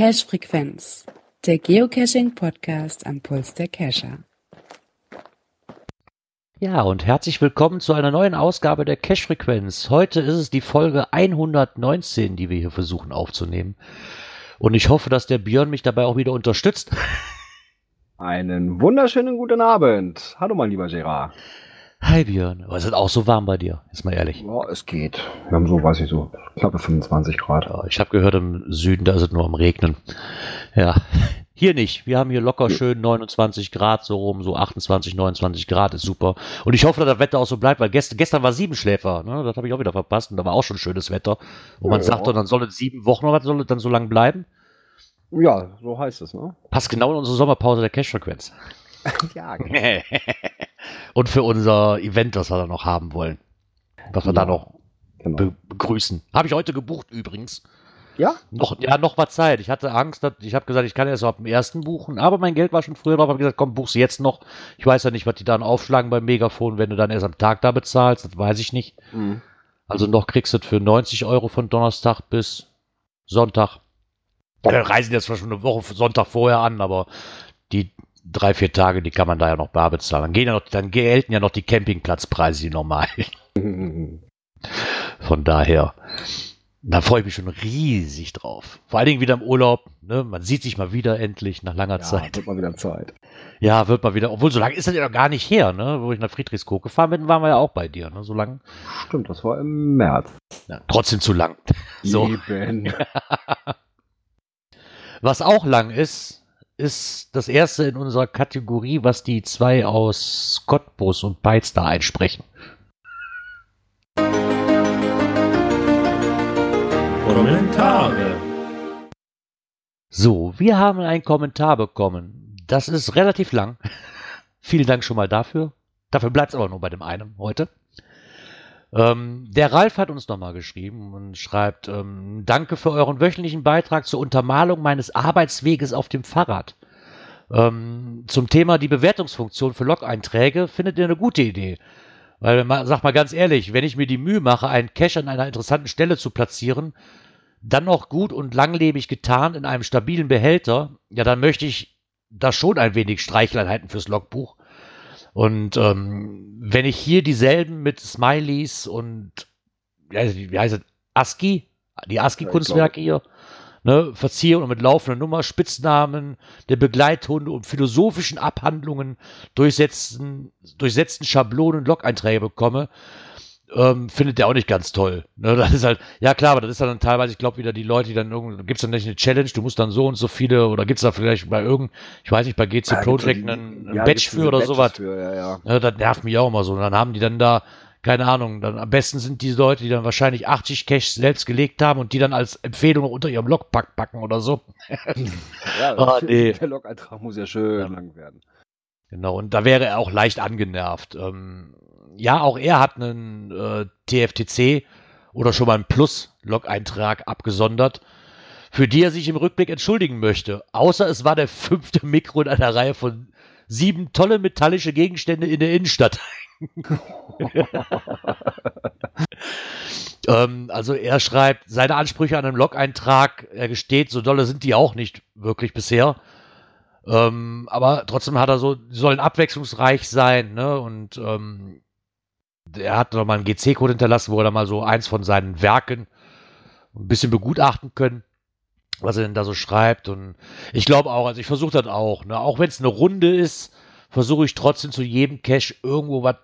Cache Frequenz, der Geocaching Podcast am Puls der Cacher. Ja, und herzlich willkommen zu einer neuen Ausgabe der Cache Frequenz. Heute ist es die Folge 119, die wir hier versuchen aufzunehmen. Und ich hoffe, dass der Björn mich dabei auch wieder unterstützt. Einen wunderschönen guten Abend. Hallo, mein lieber Gerard. Hi Björn, aber es ist auch so warm bei dir, ist mal ehrlich. Ja, es geht. Wir haben so, weiß ich so, knappe 25 Grad. Ja, ich habe gehört, im Süden, da ist es nur am Regnen. Ja, hier nicht. Wir haben hier locker schön 29 Grad, so rum, so 28, 29 Grad, ist super. Und ich hoffe, dass das Wetter auch so bleibt, weil gestern, gestern war Siebenschläfer, ne? das habe ich auch wieder verpasst und da war auch schon schönes Wetter. Und man Ja. sagt doch, dann soll es sieben Wochen oder was soll es dann so lang bleiben? Ja, so heißt es, ne? Passt genau in unsere Sommerpause der Cash-Frequenz. ja, und für unser Event, das wir da noch haben wollen. Was wir da Ja. noch genau. be begrüßen. Habe ich heute gebucht übrigens. Ja? Noch, ja, noch war Zeit. Ich hatte Angst, dass, ich habe gesagt, ich kann erst ab dem ersten buchen, aber mein Geld war schon früher drauf. Ich habe gesagt, komm, buch's jetzt noch. Ich weiß ja nicht, was die dann aufschlagen beim Megafon, wenn du dann erst am Tag da bezahlst. Das weiß ich nicht. Mhm. Also noch kriegst du es für 90 Euro von Donnerstag bis Sonntag. Dann reisen jetzt zwar schon eine Woche Sonntag vorher an, aber die drei, vier Tage, die kann man da ja noch bar bezahlen. Dann, gehen ja noch, dann gelten ja noch die Campingplatzpreise, die normalen. Von daher, da freue ich mich schon riesig drauf. Vor allen Dingen wieder im Urlaub. Ne? Man sieht sich mal wieder endlich nach langer Ja, Zeit. wird mal wieder Zeit. Ja, wird mal wieder. Obwohl, so lange ist das ja noch gar nicht her, ne? Wo ich nach Friedrichskoog gefahren bin, waren wir ja auch bei dir. Ne? So lang. Stimmt, das war im März. Ja, trotzdem zu lang. So. Eben. Was auch lang ist, ist das erste in unserer Kategorie, was die zwei aus Cottbus und Beiz da einsprechen. Kommentare. So, wir haben einen Kommentar bekommen. Das ist relativ lang. Vielen Dank schon mal dafür. Dafür bleibt es aber nur bei dem einen heute. Ähm, der Ralf hat uns nochmal geschrieben und schreibt, ähm, danke für euren wöchentlichen Beitrag zur Untermalung meines Arbeitsweges auf dem Fahrrad. Ähm, zum Thema die Bewertungsfunktion für Log-Einträge findet ihr eine gute Idee. Weil, sag mal ganz ehrlich, wenn ich mir die Mühe mache, einen Cache an einer interessanten Stelle zu platzieren, dann noch gut und langlebig getan in einem stabilen Behälter, ja, dann möchte ich da schon ein wenig Streicheleinheiten fürs Logbuch. Und ähm, wenn ich hier dieselben mit Smileys und ja, wie heißt es, ASCII, die ASCII-Kunstwerke hier, ne, verziehe und mit laufender Nummer, Spitznamen der Begleithunde und philosophischen Abhandlungen durchsetzen, durchsetzten Schablonen Log-Einträge bekomme, ähm, findet der auch nicht ganz toll. Ne, das ist halt, ja klar, aber das ist dann teilweise, ich glaube, wieder die Leute, die dann irgendwie, gibt es dann nicht eine Challenge, du musst dann so und so viele, oder gibt es da vielleicht bei irgend, ich weiß nicht, bei GC Ja, Project die- einen, einen ja, Badge gibt's für oder Badges sowas. Für, ja, ja. Ja, das nervt mich auch immer so. Und dann haben die dann da, keine Ahnung, dann am besten sind die Leute, die dann wahrscheinlich 80 Caches selbst gelegt haben und die dann als Empfehlung unter ihrem Logpack packen oder so. ja Ah, nee. Der Log-Eintrag muss ja schön lang werden. Genau, und da wäre er auch leicht angenervt. Ähm, ja, auch er hat einen äh, TFTC oder schon mal einen Plus-Log-Eintrag abgesondert, für die er sich im Rückblick entschuldigen möchte. Außer es war der fünfte Mikro in einer Reihe von sieben tolle metallische Gegenstände in der Innenstadt. ähm, also er schreibt, seine Ansprüche an einen Log-Eintrag, er gesteht, so dolle sind die auch nicht wirklich bisher. Ähm, aber trotzdem hat er so, die sollen abwechslungsreich sein, ne? Und ähm, er hat noch mal einen GC-Code hinterlassen, wo er mal so eins von seinen Werken ein bisschen begutachten können, was er denn da so schreibt. Und ich glaube auch, also ich versuche das auch, ne? Auch wenn es eine Runde ist, versuche ich trotzdem zu jedem Cache irgendwo was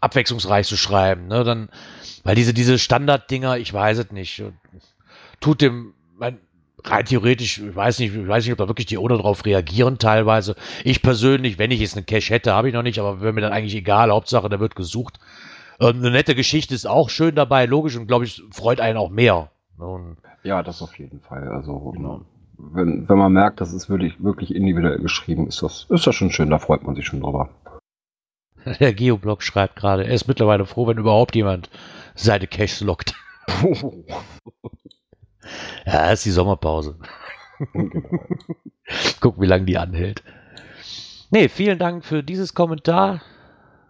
abwechslungsreich zu schreiben, ne? Dann, weil diese, diese Standarddinger, ich weiß es nicht, tut dem, mein, rein theoretisch, ich weiß nicht, ich weiß nicht, ob da wirklich die Owner drauf reagieren teilweise. Ich persönlich, wenn ich jetzt einen Cache hätte, habe ich noch nicht, aber wäre mir dann eigentlich egal. Hauptsache, der wird gesucht. Ähm, eine nette Geschichte ist auch schön dabei, logisch und glaube ich, freut einen auch mehr. Und, Ja, das auf jeden Fall. Also, Genau. wenn, wenn man merkt, das ist wirklich, wirklich individuell geschrieben, ist das, ist das schon schön, da freut man sich schon drüber. der Geoblog schreibt gerade, er ist mittlerweile froh, wenn überhaupt jemand seine Caches lockt. Ja, ist die Sommerpause. Genau. Guck, wie lange die anhält. Nee, vielen Dank für dieses Kommentar.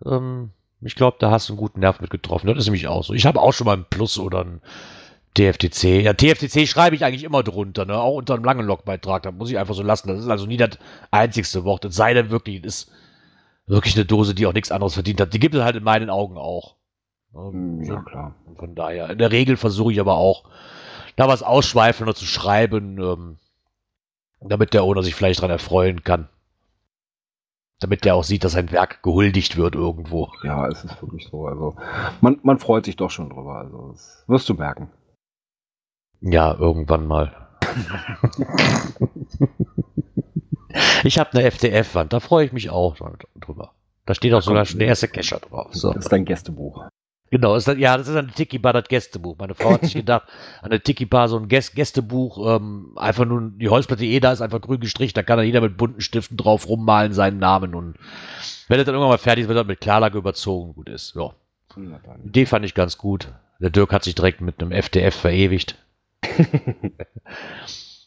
Ähm, ich glaube, da hast du einen guten Nerv mit getroffen. Das ist nämlich auch so. Ich habe auch schon mal ein Plus oder ein TFTC. Ja, TFTC schreibe ich eigentlich immer drunter, ne? auch unter einem langen Logbeitrag. Da muss ich einfach so lassen. Das ist also nie das einzigste Wort. Es sei denn wirklich, es ist wirklich eine Dose, die auch nichts anderes verdient hat. Die gibt es halt in meinen Augen auch. Hm, Ja, klar. Von daher, in der Regel versuche ich aber auch, da was ausschweifender zu schreiben, ähm, damit der Owner sich vielleicht dran erfreuen kann. Damit der auch sieht, dass sein Werk gehuldigt wird irgendwo. Ja, es ist wirklich so. Also, man, man freut sich doch schon drüber. Also, das wirst du merken. Ja, irgendwann mal. ich habe eine FDF-Wand, da freue ich mich auch drüber. Da steht auch sogar schon der erste Kescher drauf. So. Das ist dein Gästebuch. Genau, ist das, ja, das ist ein Tiki Bar, das Gästebuch. Meine Frau hat sich gedacht, an der Tiki Bar so ein Gäst Gästebuch, ähm, einfach nur die Holzplatte eh da ist, einfach grün gestrichen, da kann dann jeder mit bunten Stiften drauf rummalen, seinen Namen und wenn das dann irgendwann mal fertig ist, wird das mit Klarlage überzogen, gut ist. Ja. Die Idee fand ich ganz gut. Der Dirk hat sich direkt mit einem FDF verewigt.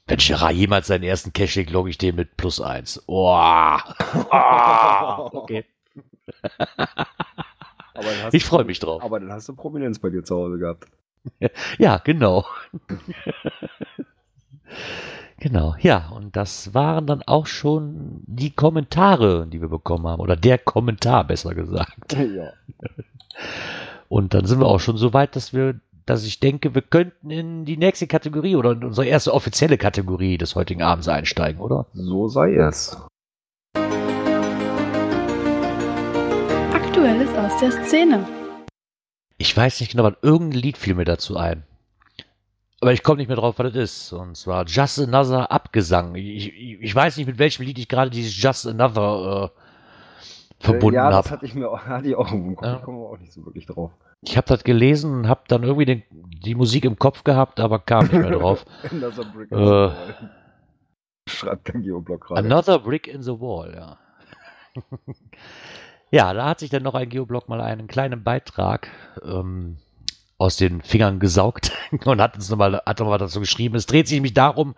Wenn Gerard jemals seinen ersten Cash legt, logge ich den mit plus eins. Oh. Ah. Okay. Ich freue mich drauf. Aber dann hast du Prominenz bei dir zu Hause gehabt. Ja, genau. genau, ja, und das waren dann auch schon die Kommentare, die wir bekommen haben. Oder der Kommentar, besser gesagt. ja. Und dann sind wir auch schon so weit, dass wir, dass ich denke, wir könnten in die nächste Kategorie oder in unsere erste offizielle Kategorie des heutigen Abends einsteigen, oder? So sei es. Aktuelles aus der Szene. Ich weiß nicht genau, aber irgendein Lied fiel mir dazu ein. Aber ich komme nicht mehr drauf, was das ist. Und zwar Just Another Abgesang. Ich, ich, ich weiß nicht, mit welchem Lied ich gerade dieses Just Another äh, verbunden Äh, ja, das habe. hatte ich mir auch, hatte ich auch im Kopf. Ja. Ich komme auch nicht so wirklich drauf. Ich habe das gelesen und habe dann irgendwie den, die Musik im Kopf gehabt, aber kam nicht mehr drauf. Another Brick Äh. in the Wall. Schreibt kein Geoblog gerade. Another Brick in the Wall, ja. Ja, da hat sich dann noch ein Geoblog mal einen kleinen Beitrag ähm, aus den Fingern gesaugt und hat uns nochmal hat noch mal dazu geschrieben. Es dreht sich nämlich darum,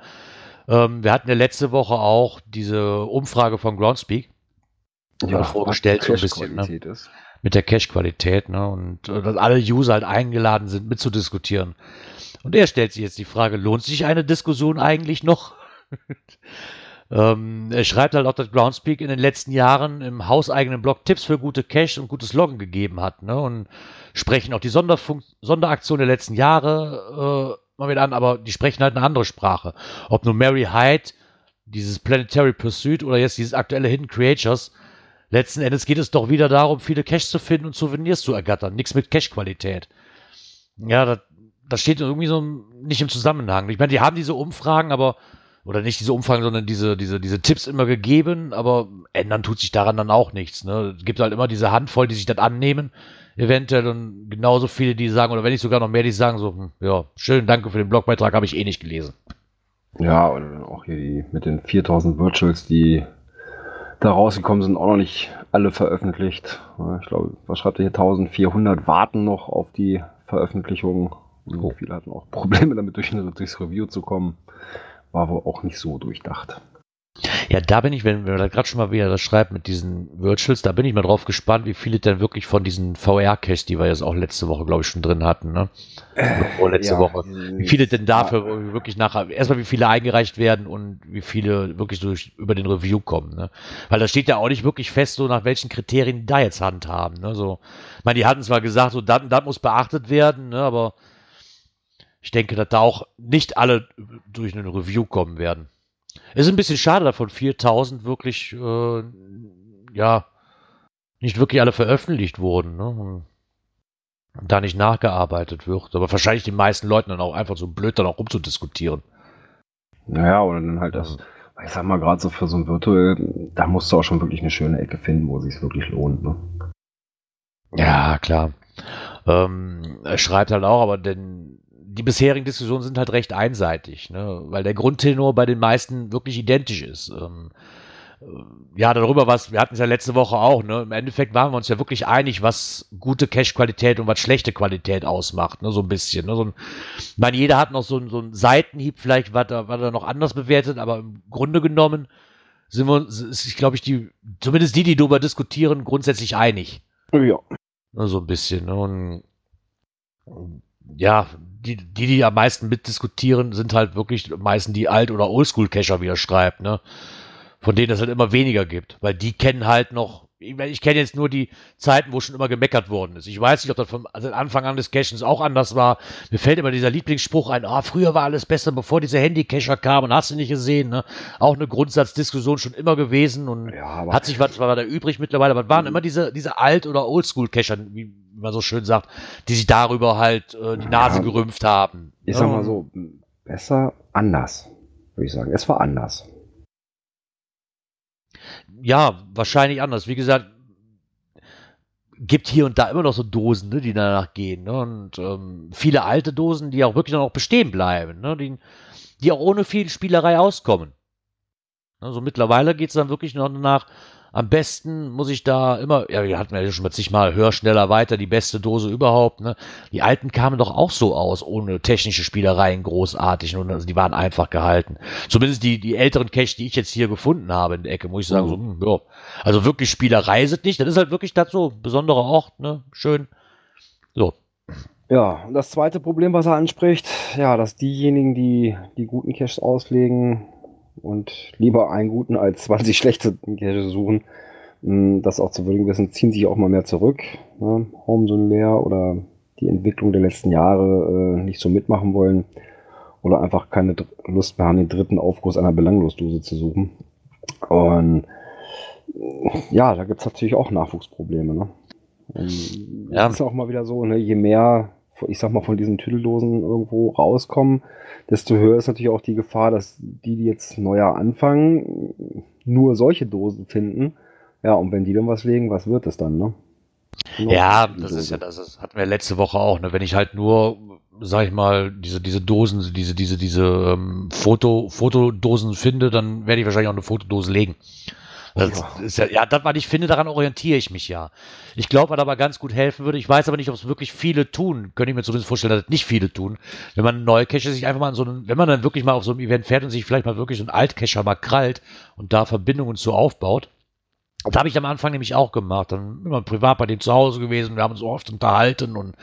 ähm, wir hatten ja letzte Woche auch diese Umfrage von Groundspeak mal vorgestellt, so ein bisschen, ne? Ist. mit der Cache-Qualität, ne? Und äh, dass alle User halt eingeladen sind, mitzudiskutieren. Und er stellt sich jetzt die Frage, lohnt sich eine Diskussion eigentlich noch? ähm, er schreibt halt auch, dass Groundspeak in den letzten Jahren im hauseigenen Blog Tipps für gute Cache und gutes Loggen gegeben hat, ne? Und sprechen auch die Sonderfunk Sonderaktion der letzten Jahre äh, mal wieder an, aber die sprechen halt eine andere Sprache. Ob nun Mary Hyde, dieses Planetary Pursuit oder jetzt dieses aktuelle Hidden Creatures, Letzten Endes geht es doch wieder darum, viele Cash zu finden und Souvenirs zu ergattern. Nichts mit Cash-Qualität. Ja, das, das steht irgendwie so nicht im Zusammenhang. Ich meine, die haben diese Umfragen, aber, oder nicht diese Umfragen, sondern diese, diese, diese Tipps immer gegeben, aber ändern tut sich daran dann auch nichts. Ne? Es gibt halt immer diese Handvoll, die sich das annehmen, eventuell, und genauso viele, die sagen, oder wenn nicht sogar noch mehr, die sagen so, hm, ja, schön, danke für den Blogbeitrag, habe ich eh nicht gelesen. Ja, und auch hier die mit den 4000 Virtuals, die da rausgekommen sind, auch noch nicht alle veröffentlicht. Ich glaube, was schreibt er hier? 1400 warten noch auf die Veröffentlichung. Und Oh. Viele hatten auch Probleme damit, durch, durchs Review zu kommen. War wohl auch nicht so durchdacht. Ja, da bin ich, wenn wir da gerade schon mal wieder das schreibt mit diesen Virtuals, da bin ich mal drauf gespannt, wie viele denn wirklich von diesen VR-Caches, die wir jetzt auch letzte Woche, glaube ich, schon drin hatten, ne? Oder vorletzte Ja, Woche. Wie viele denn dafür Ja. wirklich nachher, erstmal wie viele eingereicht werden und wie viele wirklich durch, über den Review kommen, ne? Weil da steht ja auch nicht wirklich fest, so nach welchen Kriterien die da jetzt handhaben, ne? So, ich meine, die hatten zwar gesagt, so, das, das muss beachtet werden, ne? Aber ich denke, dass da auch nicht alle durch einen Review kommen werden. Ist ein bisschen schade, dass von 4000 wirklich, äh, ja, nicht wirklich alle veröffentlicht wurden, ne? Und da nicht nachgearbeitet wird. Aber wahrscheinlich die meisten Leuten dann auch einfach so blöd dann auch rumzudiskutieren. Naja, oder dann halt das, ich sag mal, gerade so für so ein Virtual, da musst du auch schon wirklich eine schöne Ecke finden, wo es sich wirklich lohnt. Ne? Ja, klar. Ähm, er schreibt halt auch, aber denn die bisherigen Diskussionen sind halt recht einseitig, ne? weil der Grundtenor bei den meisten wirklich identisch ist. Ähm, äh, ja, darüber was, wir hatten es ja letzte Woche auch, ne? Im Endeffekt waren wir uns ja wirklich einig, was gute Cache-Qualität und was schlechte Qualität ausmacht, ne? So ein bisschen. Ne? So ein, ich meine, jeder hat noch so, ein- so einen Seitenhieb, vielleicht war er, war er noch anders bewertet, aber im Grunde genommen sind wir uns, ist, glaube ich, die, zumindest die, die darüber diskutieren, grundsätzlich einig. Ja. Ne, so ein bisschen. Ne? Und ja, die, die, die am meisten mitdiskutieren, sind halt wirklich meistens die Alt- oder Oldschool-Cacher, wie er schreibt, ne? Von denen es halt immer weniger gibt. Weil die kennen halt noch, ich, ich kenne jetzt nur die Zeiten, wo schon immer gemeckert worden ist. Ich weiß nicht, ob das von also Anfang an des Cachens auch anders war. Mir fällt immer dieser Lieblingsspruch ein, ah, früher war alles besser, bevor diese Handy-Cacher kamen und hast du nicht gesehen, ne? Auch eine Grundsatzdiskussion schon immer gewesen und Ja, hat sich was war da übrig mittlerweile, aber es waren immer diese, diese Alt- oder Oldschool-Cacher, wie man so schön sagt, die sich darüber halt äh, die Nase Ja. gerümpft haben. ich sag mal so, besser anders, würde ich sagen. Es war anders. Ja, wahrscheinlich anders. Wie gesagt, gibt hier und da immer noch so Dosen, ne, die danach gehen. Ne? Und ähm, viele alte Dosen, die auch wirklich noch bestehen bleiben, ne? die, die auch ohne viel Spielerei auskommen. Also mittlerweile geht es dann wirklich noch nach, am besten muss ich da immer, ja, wir hatten ja schon mal zigmal höher, schneller, weiter, die beste Dose überhaupt. Ne? Die alten kamen doch auch so aus, ohne technische Spielereien großartig. Und also die waren einfach gehalten. Zumindest die, die älteren Cache, die ich jetzt hier gefunden habe in der Ecke, muss ich sagen, so, hm, ja. Also wirklich Spielerei sind nicht. Das ist halt wirklich das so, besonderer Ort, ne? Schön. So. Ja, und das zweite Problem, was er anspricht, ja, dass diejenigen, die die guten Caches auslegen und lieber einen guten als 20 schlechte Caches suchen, mh, das auch zu würdigen wissen, ziehen sich auch mal mehr zurück. Ne? Home so leer oder die Entwicklung der letzten Jahre äh, nicht so mitmachen wollen oder einfach keine Lust mehr haben, den dritten Aufguss einer Belanglosdose zu suchen. Und ja, da gibt es natürlich auch Nachwuchsprobleme. Ne? Und Ja. Es ist auch mal wieder so, ne, je mehr, ich sag mal, von diesen Tüdeldosen irgendwo rauskommen, desto höher ist natürlich auch die Gefahr, dass die, die jetzt neuer anfangen, nur solche Dosen finden. Ja, und wenn die dann was legen, was wird es dann, ne? Nur Ja, das Dose. ist ja, das ist, hatten wir letzte Woche auch, ne? Wenn ich halt nur, sag ich mal, diese, diese Dosen, diese, diese, diese ähm, Foto, Fotodosen finde, dann werde ich wahrscheinlich auch eine Fotodose legen. Das Ja. ist ja, ja, das, was ich finde, daran orientiere ich mich ja. Ich glaube, was aber ganz gut helfen würde, ich weiß aber nicht, ob es wirklich viele tun, könnte ich mir zumindest vorstellen, dass es nicht viele tun. Wenn man neue Cache sich einfach mal an so einen, wenn man dann wirklich mal auf so einem Event fährt und sich vielleicht mal wirklich so einen Altcacher mal krallt und da Verbindungen zu aufbaut, das habe ich am Anfang nämlich auch gemacht. Dann immer privat bei dem zu Hause gewesen. Wir haben uns oft unterhalten und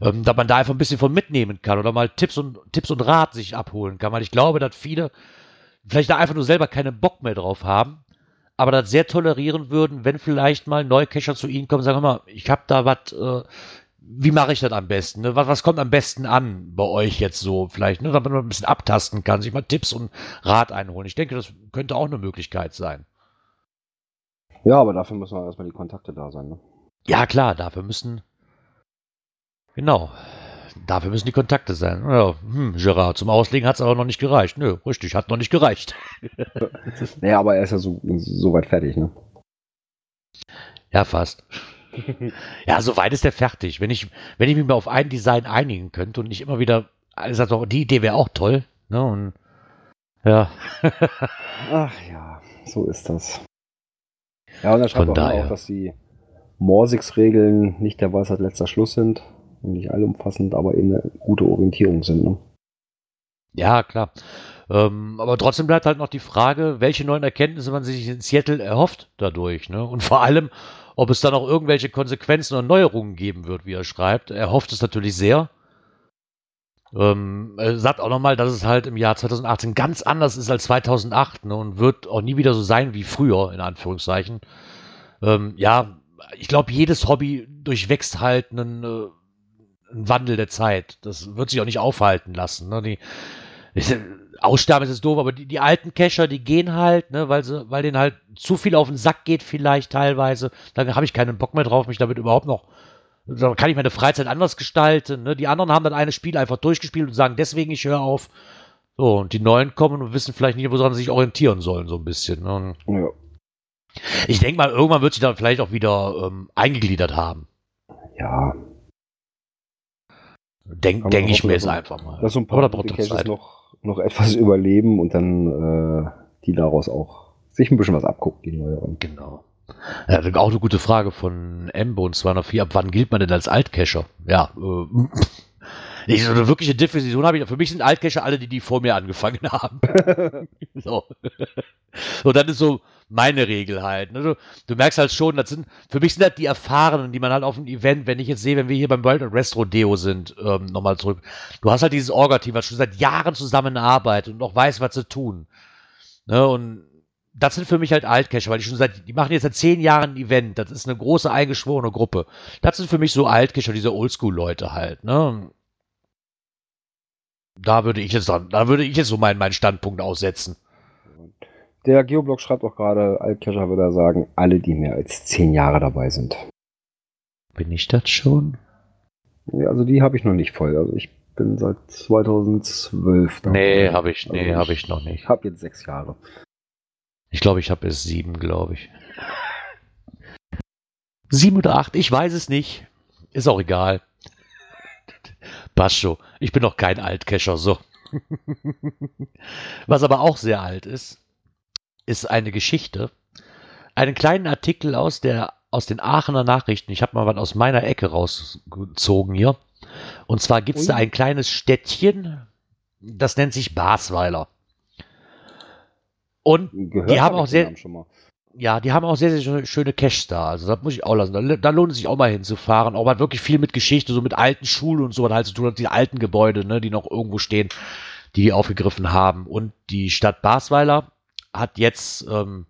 ähm, dass man da einfach ein bisschen von mitnehmen kann oder mal Tipps und Tipps und Rat sich abholen kann. Weil ich glaube, dass viele vielleicht da einfach nur selber keinen Bock mehr drauf haben, aber das sehr tolerieren würden, wenn vielleicht mal Neucacher zu ihnen kommen und sagen, mal, ich habe da was, äh, wie mache ich das am besten? Ne? Was, was kommt am besten an bei euch jetzt so vielleicht, ne? damit man ein bisschen abtasten kann, sich mal Tipps und Rat einholen. Ich denke, das könnte auch eine Möglichkeit sein. Ja, aber dafür müssen wir erstmal die Kontakte da sein, ne? Ja, klar, dafür müssen. Genau. Dafür müssen die Kontakte sein. Ja, hm, Gerard, zum Auslegen hat es aber noch nicht gereicht. Nö, richtig, hat noch nicht gereicht. Naja, aber er ist ja so, so weit fertig, ne? Ja, fast. ja, soweit ist er fertig. Wenn ich, wenn ich mich mal auf ein Design einigen könnte und nicht immer wieder, sagt doch, die Idee wäre auch toll. Ne? Und ja, Ach ja, so ist das. Ja, und er schreibt Von auch, daher. dass die Morsix-Regeln nicht der Weisheit letzter Schluss sind nicht allumfassend, aber eben eine gute Orientierung sind. Ne? ja, klar. Ähm, aber trotzdem bleibt halt noch die Frage, welche neuen Erkenntnisse man sich in Seattle erhofft dadurch. Ne? Und vor allem, ob es dann auch irgendwelche Konsequenzen und Neuerungen geben wird, wie er schreibt. Er hofft es natürlich sehr. Ähm, er sagt auch nochmal, dass es halt im Jahr 2018 ganz anders ist als 2008 ne, und wird auch nie wieder so sein wie früher, in Anführungszeichen. Ähm, ja, ich glaube, jedes Hobby durchwächst halt einen, äh, einen Wandel der Zeit. Das wird sich auch nicht aufhalten lassen. Ne? Die, ist, Aussterben ist jetzt doof, aber die, die alten Cacher, die gehen halt, ne, weil sie, weil denen halt zu viel auf den Sack geht, vielleicht teilweise. Da habe ich keinen Bock mehr drauf, mich damit überhaupt noch. Da kann ich meine Freizeit anders gestalten. Ne? Die anderen haben dann eine Spiel einfach durchgespielt und sagen, deswegen ich höre auf. So, und die Neuen kommen und wissen vielleicht nicht, woran sie sich orientieren sollen, so ein bisschen. Ne? Ja. ich denke mal, irgendwann wird sich dann vielleicht auch wieder ähm, eingegliedert haben. ja, Denk, denke ich mir jetzt einfach mal. dass so ein paar braucht gute das Caches noch, noch etwas überleben und dann äh, die daraus auch sich ein bisschen was abgucken, die neueren. Genau. Ja, auch eine gute Frage von Embo und 204. Ab wann gilt man denn als Altcacher? Ja, äh, nicht so eine wirkliche Definition habe ich. Für mich sind Altcacher alle, die, die vor mir angefangen haben. so. Und dann ist so meine Regel halt. Ne? Du, du, merkst halt schon, das sind, für mich sind das die Erfahrenen, die man halt auf dem Event, wenn ich jetzt sehe, wenn wir hier beim World Rest Rodeo sind, ähm, nochmal zurück. Du hast halt dieses Orga-Team, was schon seit Jahren zusammenarbeitet und auch weiß, was sie tun. Ne? Und das sind für mich halt Altcacher, weil die schon seit, die machen jetzt seit zehn Jahren ein Event. Das ist eine große eingeschworene Gruppe. Das sind für mich so Altcacher, diese Oldschool-Leute halt, ne? Da würde ich jetzt dann, da würde ich jetzt so meinen, meinen Standpunkt aussetzen. Der Geoblog schreibt auch gerade, Altcacher würde er sagen, alle, die mehr als zehn Jahre dabei sind. Bin ich das schon? Ja, also die habe ich noch nicht voll. Also ich bin seit 2012 dabei. Nee, habe ich, nee, also habe ich noch nicht. Ich habe jetzt sechs Jahre. Ich glaube, ich habe es sieben, glaube ich. Sieben oder acht, ich weiß es nicht. Ist auch egal. Passt Ich bin noch kein Altcacher, so. Was aber auch sehr alt ist, ist eine Geschichte. Einen kleinen Artikel aus, der, aus den Aachener Nachrichten. Ich habe mal was aus meiner Ecke rausgezogen hier. Und zwar gibt es da ein kleines Städtchen, das nennt sich Basweiler. Und Gehört die haben auch sehr, ja, die haben auch sehr, sehr schöne Caches da. Also das muss ich auch lassen. Da, da, lohnt es sich auch mal hinzufahren. Auch mal wirklich viel mit Geschichte, so mit alten Schulen und so, was halt zu tun hat, die alten Gebäude, ne, die noch irgendwo stehen, die die aufgegriffen haben. Und die Stadt Basweiler hat jetzt ähm,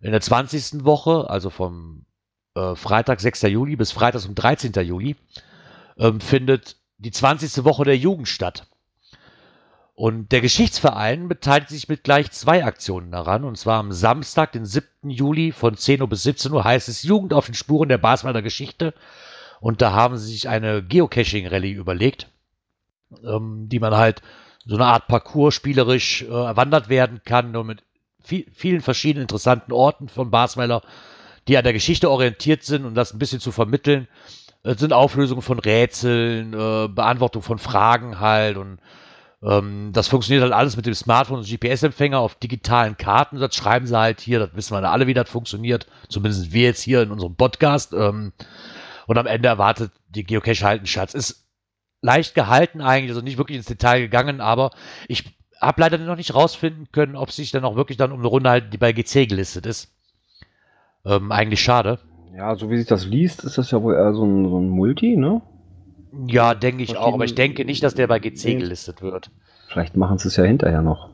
in der 20. Woche, also vom äh, Freitag, 6. Juli bis Freitag um 13. Juli, ähm, findet die 20. Woche der Jugend statt. Und der Geschichtsverein beteiligt sich mit gleich zwei Aktionen daran. Und zwar am Samstag, den 7. Juli von 10 Uhr bis 17 Uhr heißt es Jugend auf den Spuren der Basweiler Geschichte. Und da haben sie sich eine Geocaching-Rallye überlegt, ähm, die man halt so eine Art Parcours spielerisch äh, erwandert werden kann, nur mit viel, vielen verschiedenen interessanten Orten von Basweiler, die an der Geschichte orientiert sind und das ein bisschen zu vermitteln. Es sind Auflösungen von Rätseln, äh, Beantwortung von Fragen halt und ähm, das funktioniert halt alles mit dem Smartphone und GPS-Empfänger auf digitalen Karten. Das schreiben sie halt hier, das wissen wir alle, wie das funktioniert. Zumindest wir jetzt hier in unserem Podcast. Ähm, und am Ende erwartet die Geocache halt einen Schatz. Ist leicht gehalten eigentlich, also nicht wirklich ins Detail gegangen, aber ich habe leider noch nicht rausfinden können, ob sich dann auch wirklich dann um eine Runde halt, die bei GC gelistet ist. Ähm, eigentlich schade. Ja, so wie sich das liest, ist das ja wohl eher so ein, so ein Multi, ne? Ja, denke ich auch, aber ich denke nicht, dass der bei GC gelistet wird. Vielleicht machen sie es ja hinterher noch.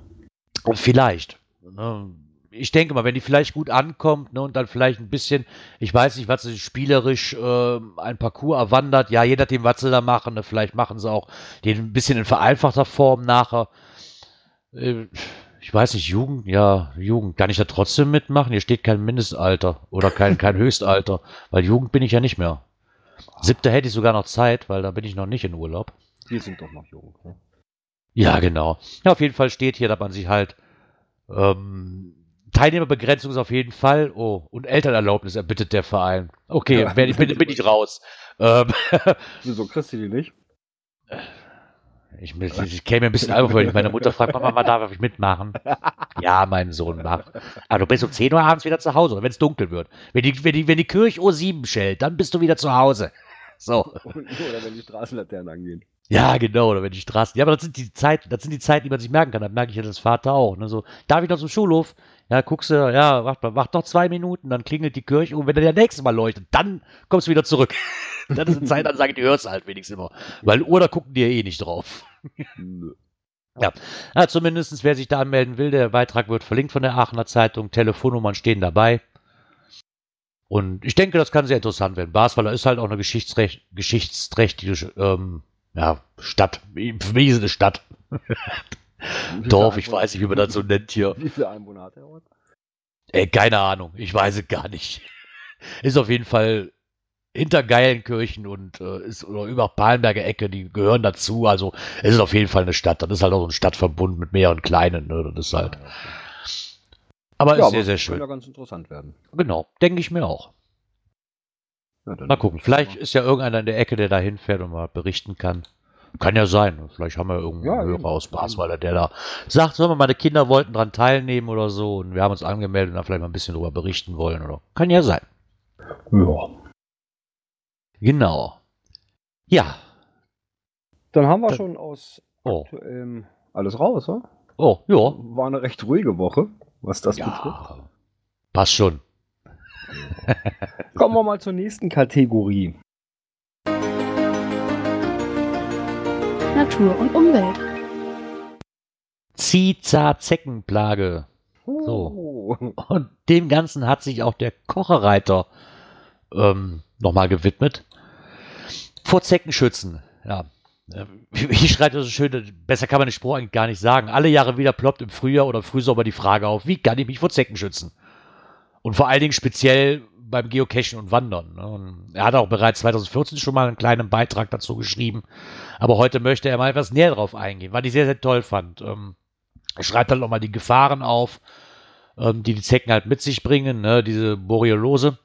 Vielleicht. Ne? Ich denke mal, wenn die vielleicht gut ankommt ne, und dann vielleicht ein bisschen, ich weiß nicht, was sie spielerisch äh, ein Parcours erwandert, ja, je nachdem, was sie da machen, ne, vielleicht machen sie auch den ein bisschen in vereinfachter Form nachher. Äh, ich weiß nicht, Jugend, ja, Jugend, kann ich da trotzdem mitmachen? Hier steht kein Mindestalter oder kein, kein Höchstalter, weil Jugend bin ich ja nicht mehr. Siebte hätte ich sogar noch Zeit, weil da bin ich noch nicht in Urlaub. Die sind doch noch jung. Ne? Ja, genau. Ja, auf jeden Fall steht hier, dass man sich halt ähm, Teilnehmerbegrenzung ist auf jeden Fall. Oh, und Elternerlaubnis erbittet der Verein. Okay, ja, bin, bin, bin ich raus. Ähm, Wieso kriegst du die nicht? Ich, ich, ich käme mir ein bisschen albern vor, wenn ich meine Mutter fragt, Mama, darf ich mitmachen? ja, mein Sohn macht. Aber du bist um 10 Uhr abends wieder zu Hause, wenn es dunkel wird. Wenn die, wenn, die, wenn die Kirchuhr 7 schellt, dann bist du wieder zu Hause. So. Oder wenn die Straßenlaternen angehen. Ja, genau, oder wenn die Straßen. Ja, aber das sind die Zeiten, das sind die Zeiten, die man sich merken kann. Das merke ich ja das Vater auch. Ne? So, darf ich noch zum Schulhof? Ja, guckst du, ja, warte, wach noch zwei Minuten, dann klingelt die Kirche und wenn der nächste Mal leuchtet, dann kommst du wieder zurück. das ist eine Zeitansage, die hörst du halt wenigstens immer. Weil Uhr, da gucken die ja eh nicht drauf. ja. ja, zumindest wer sich da anmelden will, der Beitrag wird verlinkt von der Aachener Zeitung, Telefonnummern stehen dabei. Und ich denke, das kann sehr interessant werden. Basweiler ist halt auch eine geschichtsträchtige ähm, ja, Stadt. Für mich ist es eine Stadt. Dorf, ich weiß nicht, wie man das so nennt hier. Wie viele Einwohner hat der Ort? Ey, keine Ahnung, ich weiß es gar nicht. Ist auf jeden Fall hinter Geilenkirchen und äh, ist oder über Palenberger Ecke, die gehören dazu. Also es ist auf jeden Fall eine Stadt. Das ist halt auch so ein Stadtverbund mit mehreren kleinen. Ne? Das ist halt. Aber ja, ist sehr, sehr schön. ja ganz interessant werden. Genau, denke ich mir auch. Ja, mal gucken. Vielleicht ist ja irgendeiner in der Ecke, der da hinfährt und mal berichten kann. Kann ja sein. Vielleicht haben wir irgendeinen ja, Hörer aus Basweiler, der da sagt, sollen wir, meine Kinder wollten dran teilnehmen oder so und wir haben uns angemeldet und da vielleicht mal ein bisschen drüber berichten wollen oder. Kann ja sein. Ja. Genau. Ja. Dann haben wir da, schon aus oh. alles raus, oder? Oh, ja. War eine recht ruhige Woche. was das Ja, betrifft. passt schon. Kommen wir mal zur nächsten Kategorie. Natur und Umwelt. Ziza-Zeckenplage. So. Und dem Ganzen hat sich auch der Kochereiter ähm, nochmal gewidmet. Vor Zeckenschützen. Ja. Äh, Wie schreibt er so schön, besser kann man den Spruch eigentlich gar nicht sagen. Alle Jahre wieder ploppt im Frühjahr oder Frühsommer die Frage auf, wie kann ich mich vor Zecken schützen? Und vor allen Dingen speziell beim Geocachen und Wandern. ne? Und er hat auch bereits 2014 schon mal einen kleinen Beitrag dazu geschrieben. Aber heute möchte er mal etwas näher drauf eingehen, weil ich sehr, sehr toll fand. Ähm, er schreibt halt nochmal die Gefahren auf, ähm, die die Zecken halt mit sich bringen, ne? diese Borreliose.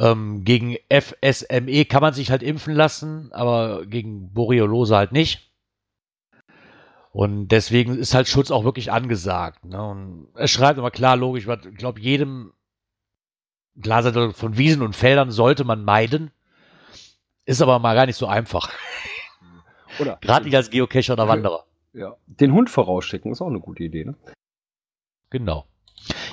Ähm, gegen FSME kann man sich halt impfen lassen, aber gegen Borreliose halt nicht. Und deswegen ist halt Schutz auch wirklich angesagt. Ne? Und er schreibt aber klar, logisch, was- ich glaube, jedem Glaser von Wiesen und Feldern sollte man meiden. Ist aber mal gar nicht so einfach. Oder Gerade nicht als Geocacher oder Wanderer. ja. den Hund vorausschicken ist auch eine gute Idee. Ne? Genau.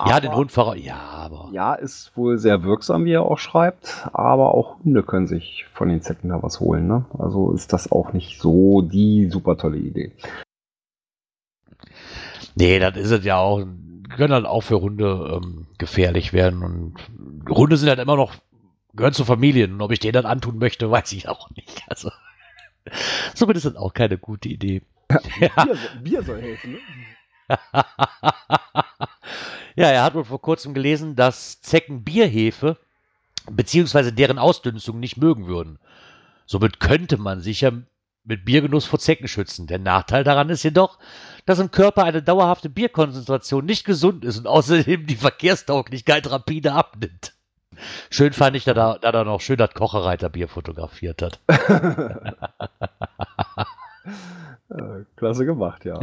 ja, den Aber- Hund voraus. Ja, aber. Ja, ist wohl sehr wirksam, wie er auch schreibt, aber auch Hunde können sich von den Zecken da was holen. Ne? Also ist das auch nicht so die super tolle Idee. Nee, das ist es ja auch. Können halt auch für Hunde ähm, gefährlich werden. Und Hunde sind halt immer noch, gehören zu Familien. Und ob ich denen das antun möchte, weiß ich auch nicht. Also, somit ist das auch keine gute Idee. Ja. Bier, soll, Bier soll helfen. Ne? ja, er hat wohl vor kurzem gelesen, dass Zecken Bierhefe beziehungsweise deren Ausdünstung nicht mögen würden. Somit könnte man sich ja mit Biergenuss vor Zecken schützen. Der Nachteil daran ist jedoch, dass im Körper eine dauerhafte Bierkonzentration nicht gesund ist und außerdem die Verkehrstauglichkeit rapide abnimmt. Schön fand ich, dass dass er noch schön das Kochereiterbier fotografiert hat. Klasse gemacht, ja.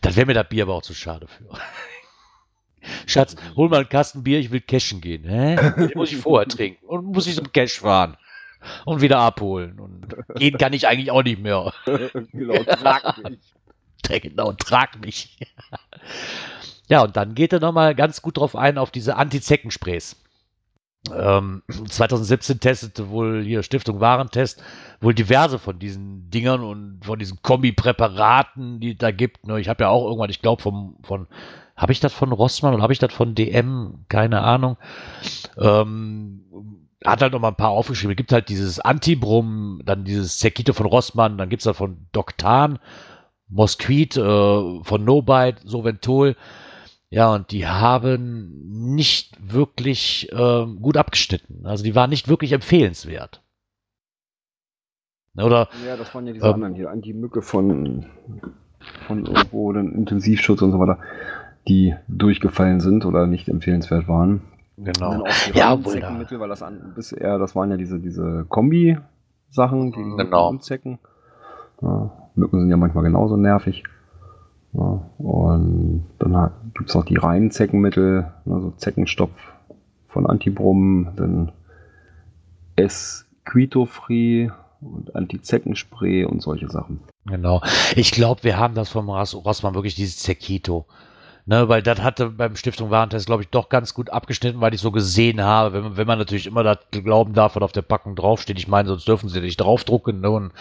Das wäre mir das Bier aber auch zu schade für. Schatz, hol mal einen Kasten Bier, ich will cashen gehen. Hä? Den muss ich vorher trinken und muss ich zum Cash fahren und wieder abholen. Und gehen kann ich eigentlich auch nicht mehr. genau, trag mich. Genau, trag mich. ja, und dann geht er nochmal ganz gut drauf ein auf diese Anti-Zeckensprays. Ähm, 2017 testete wohl hier Stiftung Warentest wohl diverse von diesen Dingern und von diesen Kombipräparaten, die es da gibt. Ne? Ich habe ja auch irgendwann, ich glaube, vom, von, habe ich das von Rossmann oder habe ich das von DM? Keine Ahnung. Ähm, hat halt noch mal ein paar aufgeschrieben. Es gibt halt dieses Antibrum, dann dieses Zekito von Rossmann, dann gibt es da von Doktan, Mosquit, äh, von Nobite, Soventol. Ja, und die haben nicht wirklich ähm, gut abgeschnitten. Also die waren nicht wirklich empfehlenswert. Oder Ja, das waren ja diese Ähm. anderen hier, Anti-Mücke von, von irgendwo, den Intensivschutz und so weiter, die durchgefallen sind oder nicht empfehlenswert waren. Genau. Ja, wohl weil das an, bisher, das waren ja diese, diese Kombi-Sachen gegen Genau. und Zecken. Ja, Mücken sind ja manchmal genauso nervig. Ja, und dann gibt es noch die reinen Zeckenmittel, also Zeckenstopp von Antibrum, dann S-Quito-Free und Anti-Zeckenspray und solche Sachen. Genau. Ich glaube, wir haben das vom Ross Rossmann wirklich dieses Zekito. Ne, weil das hatte beim Stiftung Warentest, glaube ich, doch ganz gut abgeschnitten, weil ich so gesehen habe, wenn, man- wenn man natürlich immer das glauben darf, was auf der Packung draufsteht. Ich meine, sonst dürfen sie nicht draufdrucken. Ne? Und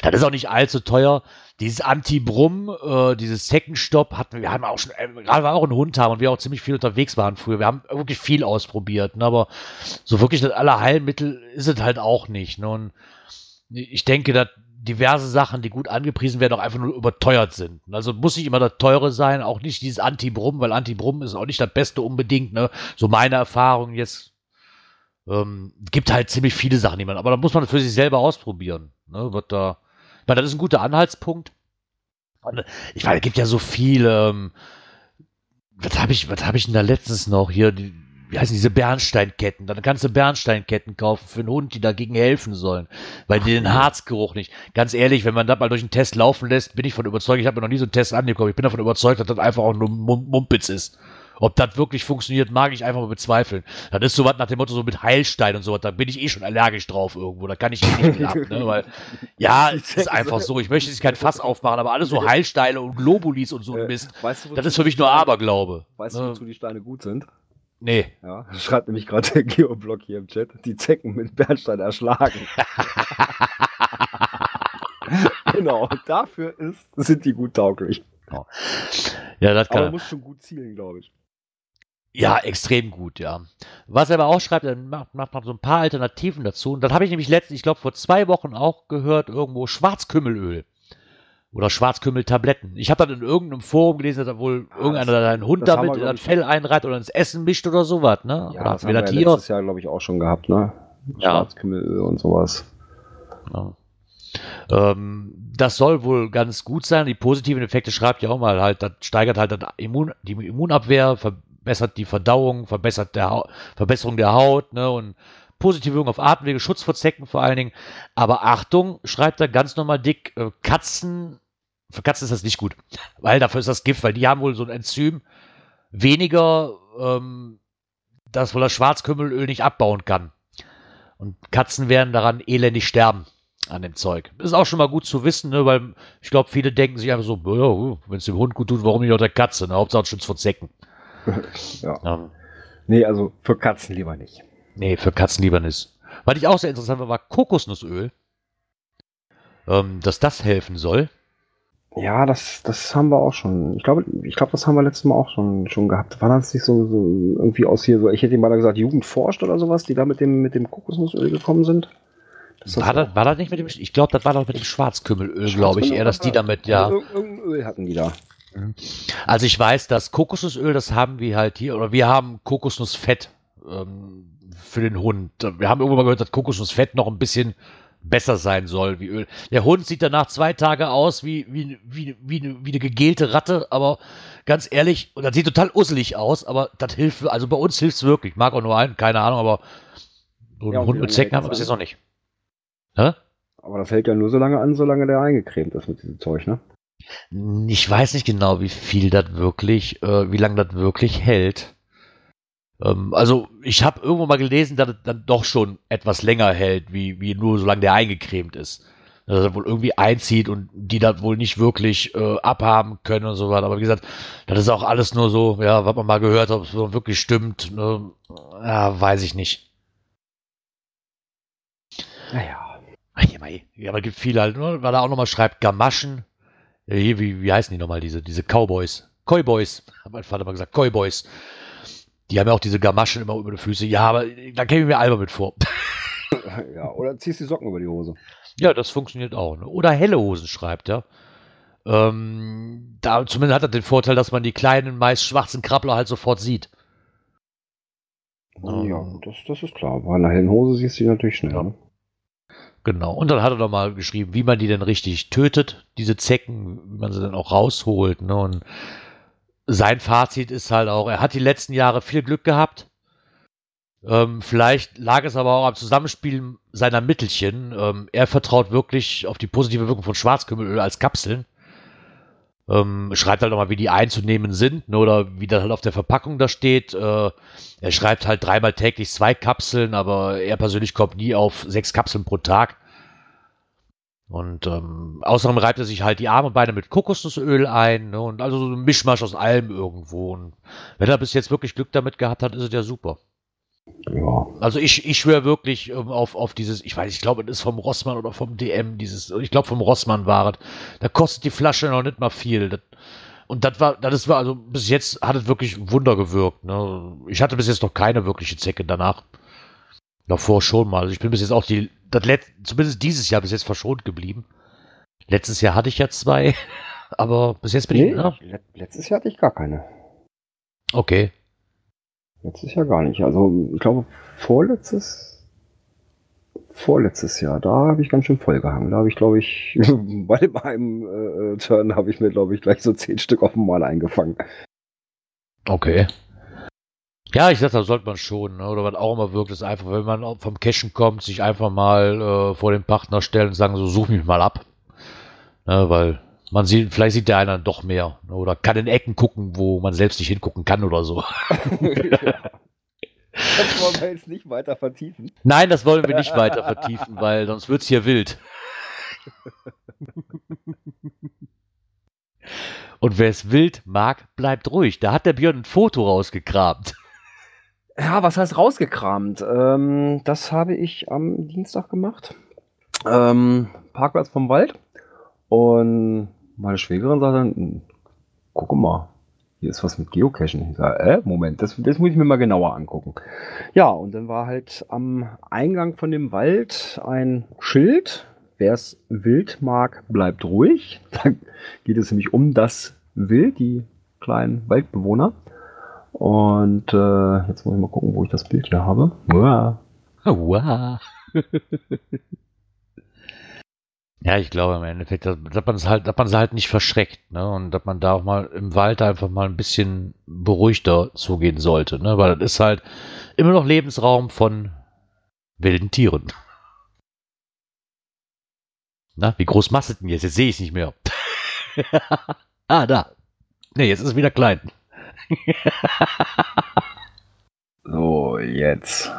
das ist auch nicht allzu teuer. Dieses Anti-Brumm, äh, dieses Zeckenstopp hatten wir, haben auch schon, äh, gerade wir auch einen Hund haben und wir auch ziemlich viel unterwegs waren früher. Wir haben wirklich viel ausprobiert, ne? aber so wirklich das Allerheilmittel ist es halt auch nicht. Ne? Und ich denke, dass diverse Sachen, die gut angepriesen werden, auch einfach nur überteuert sind. Also muss nicht immer das teure sein, auch nicht dieses Anti-Brumm, weil Anti-Brumm ist auch nicht das Beste unbedingt. Ne? So meine Erfahrung jetzt. Ähm, gibt halt ziemlich viele Sachen, die man, aber da muss man für sich selber ausprobieren. Ne? Wird da, ich das ist ein guter Anhaltspunkt. Ich meine, es gibt ja so viele. Ähm, was habe ich, was habe ich denn da letztens noch hier? Die, wie heißen diese Bernsteinketten? Dann kannst du Bernsteinketten kaufen für einen Hund, die dagegen helfen sollen, weil die den Harzgeruch nicht. Ganz ehrlich, wenn man das mal durch einen Test laufen lässt, bin ich von überzeugt, ich habe mir noch nie so einen Test angekommen, ich bin davon überzeugt, dass das einfach auch nur Mum- Mumpitz ist. Ob das wirklich funktioniert, mag ich einfach mal bezweifeln. Das ist sowas nach dem Motto so mit Heilstein und sowas, da bin ich eh schon allergisch drauf irgendwo. Da kann ich eh nicht mit ab, ne? Weil, ja, es ist einfach so. Ich möchte jetzt kein Fass aufmachen, aber alles so Heilsteine und Globulis und so ein Äh, Mist. weißt du, Das ist für mich nur Aberglaube. Weißt du, Ne? wozu die Steine gut sind? Nee. Ja, schreibt nämlich gerade der Geoblock hier im Chat, die Zecken mit Bernstein erschlagen. genau, dafür ist, sind die gut tauglich. Ja, das Aber kann man er. muss schon gut zielen, glaube ich. Ja, extrem gut, ja. Was er aber auch schreibt, er macht, macht noch so ein paar Alternativen dazu. Und dann habe ich nämlich letztens, ich glaube vor zwei Wochen auch gehört, irgendwo Schwarzkümmelöl. Oder Schwarzkümmeltabletten. Ich habe dann in irgendeinem Forum gelesen, dass da wohl Ja, irgendeiner das- einen Hund das damit in das ich, Fell einreiht oder ins Essen mischt oder sowas, ne? Ja, oder das wir haben das wir hier? ja letztes Jahr, glaube ich, auch schon gehabt, ne? Ja. Schwarzkümmelöl und sowas. Ja. Ähm, das soll wohl ganz gut sein. Die positiven Effekte schreibt ja auch mal halt, das steigert halt das Immun, die Immunabwehr, verbessert die Verdauung, verbessert der Hau- Verbesserung der Haut, ne, und positive Wirkung auf Atemwege, Schutz vor Zecken vor allen Dingen. Aber Achtung, schreibt er ganz normal dick, äh, Katzen, für Katzen ist das nicht gut, weil dafür ist das Gift, weil die haben wohl so ein Enzym weniger, ähm, das wohl das Schwarzkümmelöl nicht abbauen kann. Und Katzen werden daran elendig sterben an dem Zeug. Ist auch schon mal gut zu wissen, ne, weil ich glaube, viele denken sich einfach so, ja, wenn es dem Hund gut tut, warum nicht auch der Katze? Ne? Hauptsache Schutz vor Zecken. Ja. Ähm, Nee, also für Katzen lieber nicht. nee, für Katzen lieber nicht. Was ich auch sehr interessant war, war Kokosnussöl. Ähm, dass das helfen soll. Ja, das, das haben wir auch schon. Ich glaube, ich glaube, das haben wir letztes Mal auch schon, schon gehabt. War das nicht so, so irgendwie aus hier so, ich hätte ihm mal gesagt, Jugend forscht oder sowas, die da mit dem, mit dem Kokosnussöl gekommen sind? Ist War das, war das nicht mit dem, ich glaube, das war doch mit dem Schwarzkümmelöl, glaube ich, eher, dass die damit, ja. Also, irgendein Öl hatten die da. Also ich weiß, dass Kokosnussöl, das haben wir halt hier, oder wir haben Kokosnussfett ähm, für den Hund. Wir haben irgendwann mal gehört, dass Kokosnussfett noch ein bisschen besser sein soll wie Öl. Der Hund sieht danach zwei Tage aus wie, wie, wie, wie, eine, wie eine gegelte Ratte, aber ganz ehrlich, und das sieht total usselig aus, aber das hilft, also bei uns hilft es wirklich. Mag auch nur einen, keine Ahnung, aber so einen Ja, und Hund mit Zecken haben wir das bis jetzt noch nicht. Hä? Aber das hält ja nur so lange an, solange der eingecremt ist mit diesem Zeug, ne? Ich weiß nicht genau, wie viel das wirklich, äh, wie lange das wirklich hält. Ähm, also ich habe irgendwo mal gelesen, dass es dann doch schon etwas länger hält, wie, wie nur solange der eingecremt ist. Dass er wohl irgendwie einzieht und die das wohl nicht wirklich äh, abhaben können und so weiter. Aber wie gesagt, das ist auch alles nur so, ja, was man mal gehört hat, ob es wirklich stimmt. Ne? Ja, weiß ich nicht. Naja. Ja, aber- ja, aber es gibt viele halt, ne? weil er auch nochmal schreibt, Gamaschen. Ja, hier, wie, wie heißen die nochmal, diese, diese Cowboys? Cowboys, hat mein Vater mal gesagt, Cowboys. Die haben ja auch diese Gamaschen immer über die Füße. Ja, aber da käme ich mir albern mit vor. Ja, oder ziehst die Socken über die Hose. ja, das funktioniert auch. Ne? Oder helle Hosen schreibt er. Ähm, da zumindest hat er den Vorteil, dass man die kleinen, meist schwarzen Krabbler halt sofort sieht. Ähm, Ja, das, das ist klar. Bei einer hellen Hose siehst du die natürlich schnell. Ja. Ne? Genau. Und dann hat er noch mal geschrieben, wie man die denn richtig tötet, diese Zecken, wie man sie dann auch rausholt. Ne? Und sein Fazit ist halt auch, er hat die letzten Jahre viel Glück gehabt. Ähm, vielleicht lag es aber auch am Zusammenspiel seiner Mittelchen. Ähm, er vertraut wirklich auf die positive Wirkung von Schwarzkümmelöl als Kapseln. Ähm, schreibt halt nochmal, wie die einzunehmen sind, ne, oder wie das halt auf der Verpackung da steht. Äh, er schreibt halt dreimal täglich zwei Kapseln, aber er persönlich kommt nie auf sechs Kapseln pro Tag. Und ähm, außerdem reibt er sich halt die Arme und Beine mit Kokosnussöl ein. Ne, und also so ein Mischmasch aus allem irgendwo. Und wenn er bis jetzt wirklich Glück damit gehabt hat, ist es ja super. Ja. Also ich, ich schwöre wirklich ähm, auf, auf dieses, ich weiß, ich glaube, das ist vom Rossmann oder vom DM, dieses, ich glaube vom Rossmann war es. Da kostet die Flasche noch nicht mal viel. Das, und das war, das war, also bis jetzt hat es wirklich Wunder gewirkt. Ne? Ich hatte bis jetzt noch keine wirkliche Zecke danach. Davor schon mal. Also ich bin bis jetzt auch die, das Let zumindest dieses Jahr bis jetzt verschont geblieben. Letztes Jahr hatte ich ja zwei, aber bis jetzt bin Nee, ich, ne? let- letztes Jahr hatte ich gar keine. Okay. Letztes Jahr gar nicht. Also, ich glaube, vorletztes, vorletztes Jahr, da habe ich ganz schön voll gehangen. Da habe ich, glaube ich, bei dem einen äh, äh, Turn habe ich mir, glaube ich, gleich so zehn Stück auf einmal eingefangen. Okay. Ja, ich sag, da sollte man schon, ne? oder was auch immer wirkt, ist einfach, wenn man vom Cashen kommt, sich einfach mal äh, vor den Partner stellen und sagen, so such mich mal ab. Ne, weil Man sieht, vielleicht sieht der einer doch mehr. ne, Oder kann in Ecken gucken, wo man selbst nicht hingucken kann oder so. Das wollen wir jetzt nicht weiter vertiefen. Nein, das wollen wir nicht weiter vertiefen, weil sonst wird's hier wild. Und wer es wild mag, bleibt ruhig. Da hat der Björn ein Foto rausgekramt. Ja, was heißt rausgekramt? Ähm, das habe ich am Dienstag gemacht. Ähm, Parkplatz vom Wald. Und meine Schwägerin sagte, dann, guck mal, hier ist was mit Geocaching. Ich sage, äh, Moment, das, das muss ich mir mal genauer angucken. Ja, und dann war halt am Eingang von dem Wald ein Schild. Wer es wild mag, bleibt ruhig. Da geht es nämlich um das Wild, die kleinen Waldbewohner. Und äh, jetzt muss ich mal gucken, wo ich das Bild hier habe. Uah. Wow. Ja, ich glaube im Endeffekt, dass, dass man es halt, dass man es halt nicht verschreckt, ne? Und dass man da auch mal im Wald einfach mal ein bisschen beruhigter zugehen sollte, ne? Weil das ist halt immer noch Lebensraum von wilden Tieren. Na, wie groß machst du denn jetzt? Jetzt sehe ich es nicht mehr. ah, da. Ne, jetzt ist es wieder klein. So, jetzt.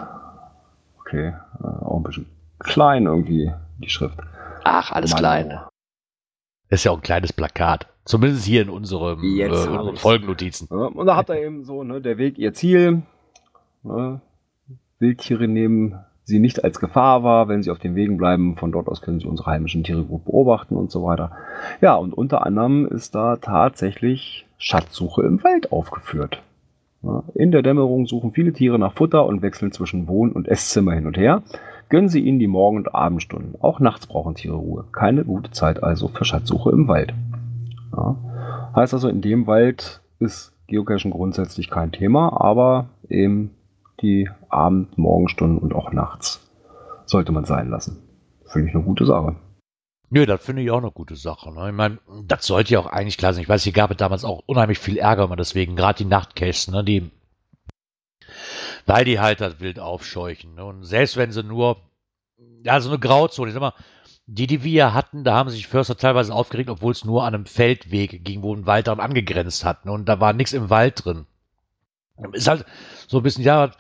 Okay, äh, auch ein bisschen klein irgendwie, die Schrift. Ach, alles Mann, klein. Das ist ja auch ein kleines Plakat. Zumindest hier in unserem Jetzt äh, unseren. Folgennotizen. Ja, und da habt ihr eben so, ne, der Weg, ihr Ziel. Ne, Wildtiere nehmen sie nicht als Gefahr wahr, wenn sie auf den Wegen bleiben. Von dort aus können sie unsere heimischen Tiere gut beobachten und so weiter. Ja, und unter anderem ist da tatsächlich Schatzsuche im Wald aufgeführt. In der Dämmerung suchen viele Tiere nach Futter und wechseln zwischen Wohn- und Esszimmer hin und her. Gönnen Sie ihnen die Morgen- und Abendstunden. Auch nachts brauchen Tiere Ruhe. Keine gute Zeit also für Schatzsuche im Wald. Ja. Heißt also, in dem Wald ist Geocachen grundsätzlich kein Thema, aber eben die Abend-, Morgenstunden und auch nachts sollte man sein lassen. Finde ich eine gute Sache. Nö, das finde ich auch eine gute Sache. Ne? Ich meine, das sollte ja auch eigentlich klar sein. Ich weiß, hier gab es damals auch unheimlich viel Ärger immer deswegen, gerade die Nachtcaches, ne, die, weil die halt das Wild aufscheuchen. Ne? Und selbst wenn sie nur, ja, so eine Grauzone, ich sag mal, die, die wir hatten, da haben sich Förster teilweise aufgeregt, obwohl es nur an einem Feldweg ging, wo ein Wald daran angegrenzt hat. Ne? Und da war nichts im Wald drin. Ist halt so ein bisschen, ja,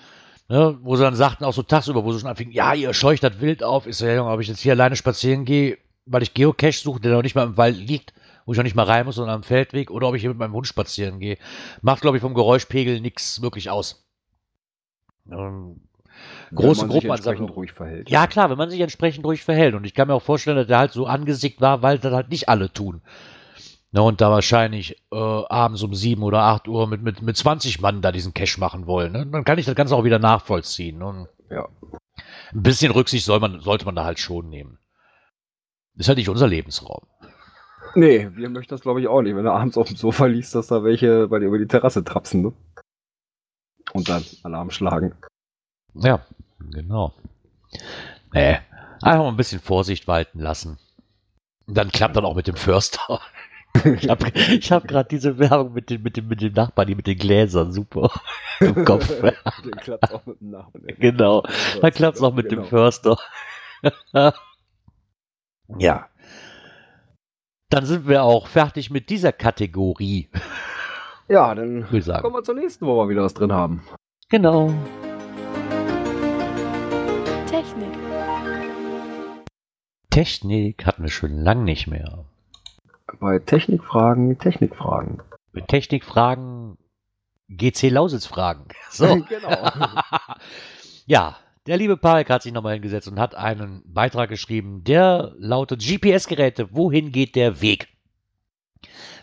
ne, wo sie dann sagten, auch so tagsüber, wo sie schon anfingen, ja, ihr scheucht das Wild auf. Ich so, ja, Junge, ob ich jetzt hier alleine spazieren gehe, weil ich Geocache suche, der noch nicht mal im Wald liegt, wo ich noch nicht mal rein muss, sondern am Feldweg, oder ob ich hier mit meinem Hund spazieren gehe. Macht, glaube ich, vom Geräuschpegel nichts wirklich aus. Ähm, große Wenn man sich entsprechend ruhig verhält. Ja, klar, wenn man sich entsprechend ruhig verhält. Und ich kann mir auch vorstellen, dass der halt so angesickt war, weil das halt nicht alle tun. Na, und da wahrscheinlich äh, abends um 7 oder 8 Uhr mit, mit, mit 20 Mann da diesen Cash machen wollen. Ne? Dann kann ich das Ganze auch wieder nachvollziehen. Und Ja. ein bisschen Rücksicht soll man, sollte man da halt schon nehmen. Ist halt nicht unser Lebensraum. Nee, wir möchten das glaube ich auch nicht, wenn du abends auf dem Sofa liest, dass da welche bei dir über die Terrasse trapsen, ne? Und dann Alarm schlagen. Ja, genau. Nee, einfach mal ein bisschen Vorsicht walten lassen. Und dann klappt das auch mit dem Förster. Ich habe ich hab gerade diese Werbung mit dem, mit, dem, mit dem Nachbarn, die mit den Gläsern, super. Im Kopf. Den klappt auch mit dem Namen. Genau. Da klappt es auch mit dem Genau. Förster. ja. Dann sind wir auch fertig mit dieser Kategorie, Ja, dann kommen wir zur nächsten, wo wir wieder was drin haben. Genau. Technik. Technik hatten wir schon lang nicht mehr. Bei Technikfragen, Technikfragen. Mit Technikfragen, GC Lausitz fragen. So. genau. ja, der liebe Parek hat sich nochmal hingesetzt und hat einen Beitrag geschrieben, der lautet GPS-Geräte, wohin geht der Weg?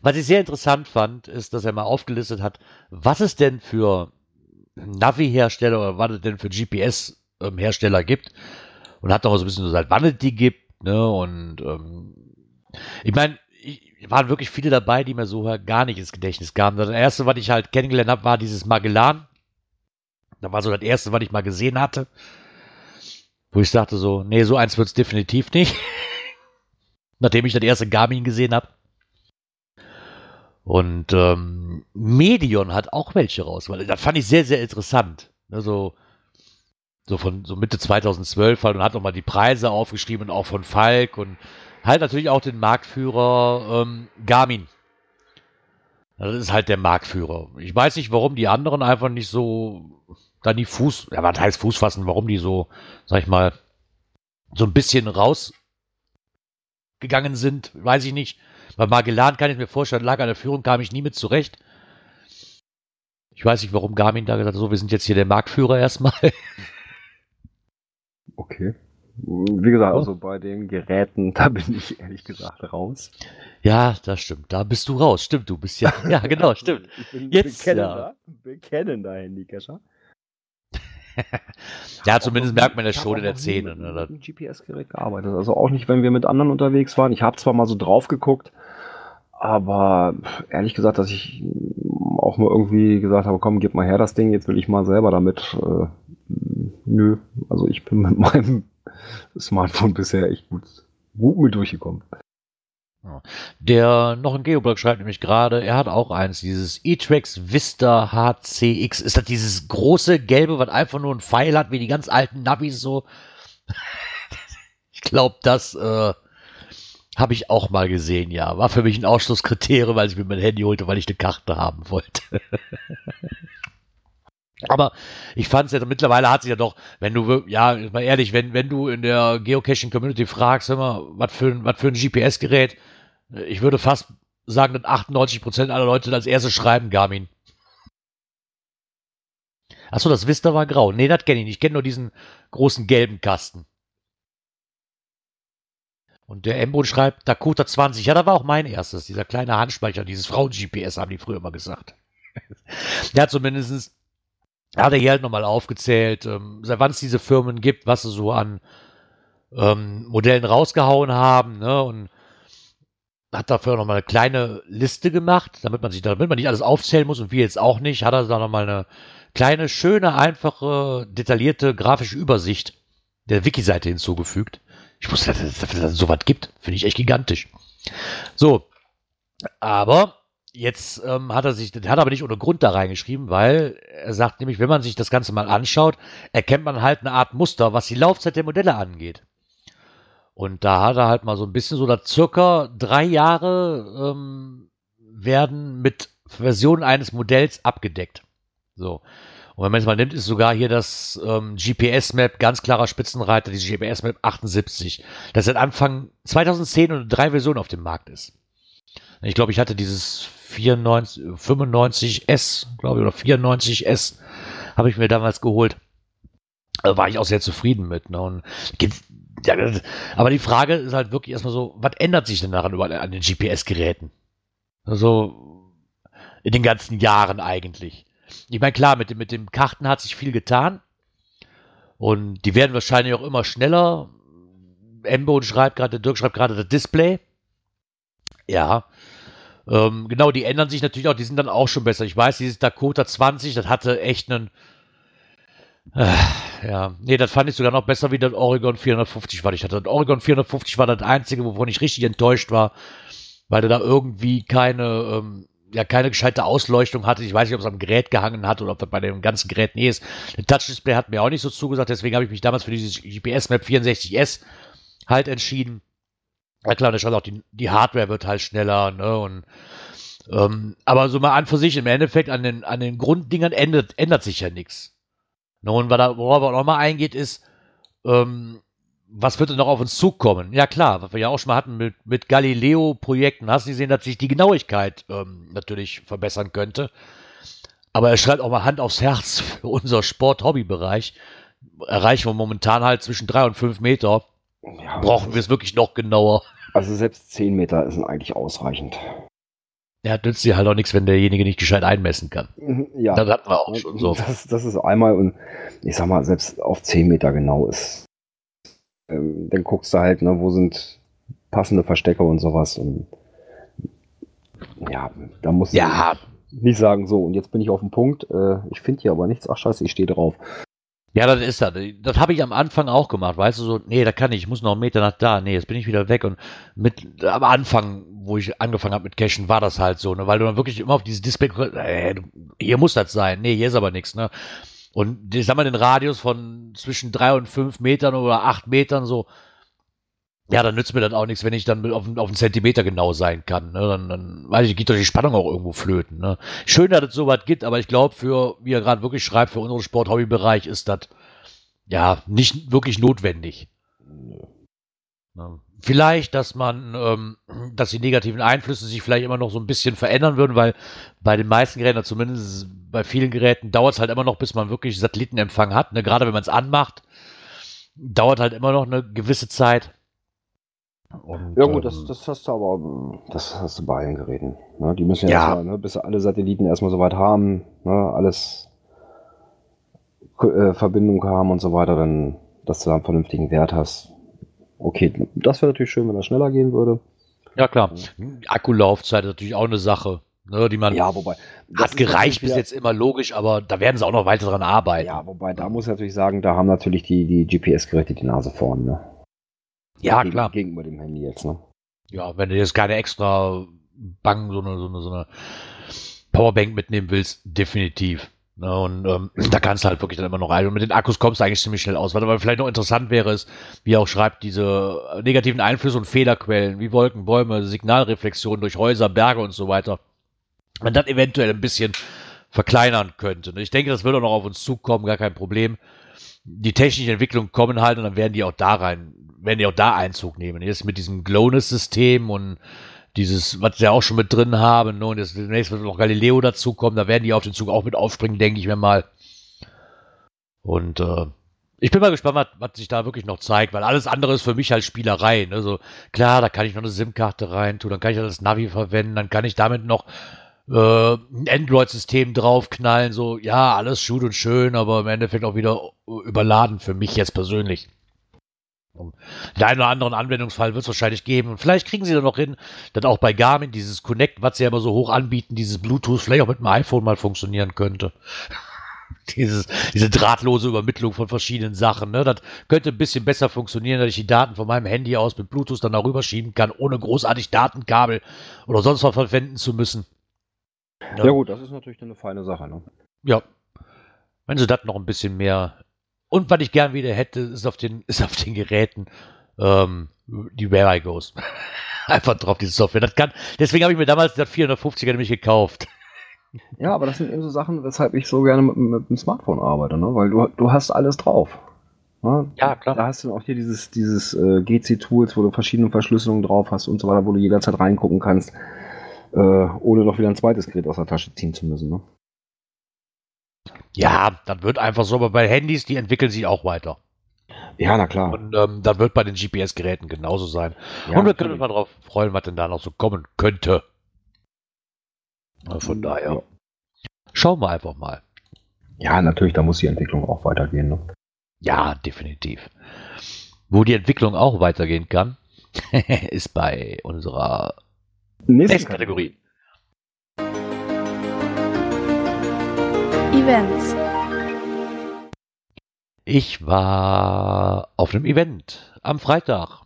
Was ich sehr interessant fand, ist, dass er mal aufgelistet hat, was es denn für Navi-Hersteller oder was es denn für GPS-Hersteller gibt und hat mal so ein bisschen so gesagt, wann es die gibt, ne, und ähm, ich meine, waren wirklich viele dabei, die mir so gar nicht ins Gedächtnis kamen. Das erste, was ich halt kennengelernt habe, war dieses Magellan. Da war so das erste, was ich mal gesehen hatte. Wo ich sagte so, nee, so eins wird's definitiv nicht. Nachdem ich das erste Garmin gesehen habe. Und ähm, Medion hat auch welche raus, weil das fand ich sehr, sehr interessant. Ne, so, so von so Mitte 2012 halt und hat nochmal die Preise aufgeschrieben und auch von Falk und halt natürlich auch den Marktführer ähm, Garmin. Das ist halt der Marktführer. Ich weiß nicht, warum die anderen einfach nicht so da die Fuß, ja, was heißt Fuß fassen, warum die so, sag ich mal, so ein bisschen rausgegangen sind, weiß ich nicht. Bei Magellan kann ich mir vorstellen, lag an der Führung, kam ich nie mit zurecht. Ich weiß nicht, warum Garmin da gesagt hat, so, wir sind jetzt hier der Marktführer erstmal. Okay. Wie gesagt, also bei den Geräten, da bin ich ehrlich gesagt raus. Ja, das stimmt. Da bist du raus. Stimmt, du bist ja. Ja, genau, stimmt. Ich bin Jetzt, bekennender, bekennender Handycacher. ja, zumindest merkt man das schon in der Szene. Mit, Ne? mit GPS-Gerät gearbeitet. Also auch nicht, wenn wir mit anderen unterwegs waren. Ich habe zwar mal so drauf geguckt, aber ehrlich gesagt, dass ich auch mal irgendwie gesagt habe, komm, gib mal her das Ding, jetzt will ich mal selber damit. Äh, nö, also ich bin mit meinem Smartphone bisher echt gut, gut mit durchgekommen. Der noch ein Geoblog schreibt nämlich gerade, er hat auch eins, dieses E-Trax Vista HCX. Ist das dieses große gelbe, was einfach nur ein Pfeil hat, wie die ganz alten Navis so? ich glaube, das äh, habe ich auch mal gesehen, ja. War für mich ein Ausschlusskriterium, weil ich mir mein Handy holte, weil ich eine Karte haben wollte. Aber ich fand es ja, mittlerweile hat sich ja doch, wenn du, ja, mal ehrlich, wenn, wenn du in der Geocaching-Community fragst, mal, was für, was für ein GPS-Gerät, ich würde fast sagen, dass 98% aller Leute als erstes schreiben Garmin. Achso, das Vista war grau. Nee, das kenne ich nicht. Ich kenne nur diesen großen gelben Kasten. Und der Embo schreibt Dakota 20. Ja, da war auch mein erstes. Dieser kleine Handspeicher, dieses Frauen-GPS, haben die früher immer gesagt. ja, zumindestens hat er hier halt nochmal aufgezählt, ähm, seit wann es diese Firmen gibt, was sie so an ähm, Modellen rausgehauen haben, ne? Und hat dafür nochmal eine kleine Liste gemacht, damit man sich, damit man nicht alles aufzählen muss und wir jetzt auch nicht, hat er da nochmal eine kleine, schöne, einfache, detaillierte grafische Übersicht der Wiki-Seite hinzugefügt. Ich wusste, dass es dass es so was gibt. Finde ich echt gigantisch. So. Aber jetzt ähm, hat er sich, hat er aber nicht ohne Grund da reingeschrieben, weil er sagt nämlich, wenn man sich das Ganze mal anschaut, erkennt man halt eine Art Muster, was die Laufzeit der Modelle angeht. Und da hat er halt mal so ein bisschen so, dass circa drei Jahre ähm, werden mit Versionen eines Modells abgedeckt. So. Und wenn man es mal nimmt, ist sogar hier das ähm, GPS-Map ganz klarer Spitzenreiter, die GPS-Map 78, das seit Anfang 2010 und drei Versionen auf dem Markt ist. Ich glaube, ich hatte dieses 94, 95S, glaube ich, oder 94S habe ich mir damals geholt. Da war ich auch sehr zufrieden mit. Ne? Und ja, aber die Frage ist halt wirklich erstmal so, was ändert sich denn daran überall an den GPS-Geräten? Also in den ganzen Jahren eigentlich. Ich meine, klar, mit, mit dem Karten hat sich viel getan. Und die werden wahrscheinlich auch immer schneller. Embo schreibt gerade, Dirk schreibt gerade das Display. Ja. Ähm, genau, die ändern sich natürlich auch, die sind dann auch schon besser. Ich weiß, dieses Dakota 20, das hatte echt einen. Äh, ja, nee, das fand ich sogar noch besser wie das Oregon 450 war. Ich hatte das Oregon 450 war das einzige, wovon ich richtig enttäuscht war, weil der da irgendwie keine, ähm, ja, keine gescheite Ausleuchtung hatte. Ich weiß nicht, ob es am Gerät gehangen hat oder ob das bei dem ganzen Gerät nee ist. Der Touch-Display hat mir auch nicht so zugesagt, deswegen habe ich mich damals für dieses GPS-Map 64S halt entschieden. Ja klar, da schon auch die, die Hardware wird halt schneller, ne? Und ähm, aber so mal an für sich, im Endeffekt an den, an den Grunddingern ändert, ändert sich ja nichts. Und worauf er auch nochmal eingeht, ist, ähm, was wird denn noch auf uns zukommen? Ja klar, was wir ja auch schon mal hatten mit, mit Galileo-Projekten, hast du gesehen, dass sich die Genauigkeit ähm, natürlich verbessern könnte. Aber er schreibt auch mal Hand aufs Herz für unser Sport-Hobby-Bereich. Erreichen wir momentan halt zwischen drei und fünf Meter. Ja, Brauchen wir es wirklich noch genauer. Also selbst 10 Meter sind eigentlich ausreichend. Ja, nützt dir halt auch nichts, wenn derjenige nicht gescheit einmessen kann. Mhm, Ja. Das hatten wir auch schon so. Das, das ist einmal und ich sag mal, selbst auf 10 Meter genau ist. Ähm, dann guckst du halt, ne, wo sind passende Verstecke und sowas. Und ja, da musst du Ja, nicht sagen, so, und jetzt bin ich auf dem Punkt, äh, ich finde hier aber nichts, ach scheiße, ich stehe drauf. Ja, das ist das. Das habe ich am Anfang auch gemacht, weißt du, so, nee, da kann ich, ich muss noch einen Meter nach da, nee, jetzt bin ich wieder weg. Und mit, am Anfang, wo ich angefangen habe mit Cashen, war das halt so, ne, weil du dann wirklich immer auf dieses Display, äh, hier muss das sein, nee, hier ist aber nichts, ne. Und ich sag mal, den Radius von zwischen drei und fünf Metern oder acht Metern so, ja, dann nützt mir das auch nichts, wenn ich dann auf, auf einen Zentimeter genau sein kann. Ne? Dann, dann weiß ich, geht doch die Spannung auch irgendwo flöten. Ne? Schön, dass es sowas gibt, aber ich glaube, für, wie er gerade wirklich schreibt, für unseren Sport-Hobby-Bereich ist das ja nicht wirklich notwendig. Ne? Vielleicht, dass man, ähm, dass die negativen Einflüsse sich vielleicht immer noch so ein bisschen verändern würden, weil bei den meisten Geräten, zumindest bei vielen Geräten, dauert es halt immer noch, bis man wirklich Satellitenempfang hat. Ne? Gerade wenn man es anmacht, dauert halt immer noch eine gewisse Zeit. Und, ja gut, das, ähm, das hast du aber, das hast du bei allen Geräten. Ne? Die müssen ja, ja. Erstmal, ne, bis alle Satelliten erstmal soweit haben, ne? alles äh, Verbindung haben und so weiter, dann, dass du da einen vernünftigen Wert hast. Okay, das wäre natürlich schön, wenn das schneller gehen würde. Ja klar, Akkulaufzeit ist natürlich auch eine Sache, ne, die man ja, wobei, hat gereicht bis jetzt immer logisch, aber da werden sie auch noch weiter dran arbeiten. Ja, wobei da muss ich natürlich sagen, da haben natürlich die, die GPS-Geräte die Nase vorn. Ne? Ja, Gegen, klar. Gegenüber dem Handy jetzt, ne? Ja, wenn du jetzt keine extra Bang, so eine, so eine, so eine Powerbank mitnehmen willst, definitiv. Ne, und ähm, da kannst du halt wirklich dann immer noch rein. Und mit den Akkus kommst du eigentlich ziemlich schnell aus. Was aber vielleicht noch interessant wäre, ist, wie er auch schreibt, diese negativen Einflüsse und Fehlerquellen, wie Wolken, Bäume, Signalreflexionen durch Häuser, Berge und so weiter. Man das eventuell ein bisschen verkleinern könnte. Ne? Ich denke, das wird auch noch auf uns zukommen, gar kein Problem. Die technischen Entwicklungen kommen halt und dann werden die auch da rein werden die auch da Einzug nehmen. Jetzt mit diesem Glowness-System und dieses, was sie auch schon mit drin haben, ne? und jetzt demnächst wird noch Galileo dazukommen, da werden die auf den Zug auch mit aufspringen, denke ich mir mal. Und äh, ich bin mal gespannt, was, was sich da wirklich noch zeigt, weil alles andere ist für mich halt Spielerei. Ne? So, klar, da kann ich noch eine SIM-Karte rein tun, dann kann ich das Navi verwenden, dann kann ich damit noch äh, ein Android-System draufknallen. So, ja, alles gut und schön, aber im Endeffekt auch wieder überladen für mich jetzt persönlich. Den einen oder anderen Anwendungsfall wird es wahrscheinlich geben. Und vielleicht kriegen sie dann noch hin, dass auch bei Garmin dieses Connect, was sie ja immer so hoch anbieten, dieses Bluetooth vielleicht auch mit dem iPhone mal funktionieren könnte. Dieses, diese drahtlose Übermittlung von verschiedenen Sachen. Ne? Das könnte ein bisschen besser funktionieren, dass ich die Daten von meinem Handy aus mit Bluetooth dann darüber schieben kann, ohne großartig Datenkabel oder sonst was verwenden zu müssen. Ja, ja gut, das ist natürlich eine feine Sache. Ne? Ja. Wenn sie das noch ein bisschen mehr und was ich gern wieder hätte, ist auf den, ist auf den Geräten ähm, die Where I Goes. Einfach drauf, diese Software. Das kann, deswegen habe ich mir damals das 450er nämlich gekauft. Ja, aber das sind eben so Sachen, weshalb ich so gerne mit, mit dem Smartphone arbeite, ne? weil du, du hast alles drauf. Ne? Ja, klar. Da hast du auch hier dieses, dieses äh, GC-Tools, wo du verschiedene Verschlüsselungen drauf hast und so weiter, wo du jederzeit reingucken kannst, äh, ohne noch wieder ein zweites Gerät aus der Tasche ziehen zu müssen. Ne? Ja, dann wird einfach so, aber bei Handys, die entwickeln sich auch weiter. Ja, na klar. Und ähm, dann wird bei den GPS-Geräten genauso sein. Ja, und wir können uns mal drauf freuen, was denn da noch so kommen könnte. Von daher. Ja. Schauen wir einfach mal. Ja, natürlich, da muss die Entwicklung auch weitergehen. Ne? Ja, definitiv. Wo die Entwicklung auch weitergehen kann, ist bei unserer nächsten, nächsten Kategorie. Events. Ich war auf einem Event am Freitag.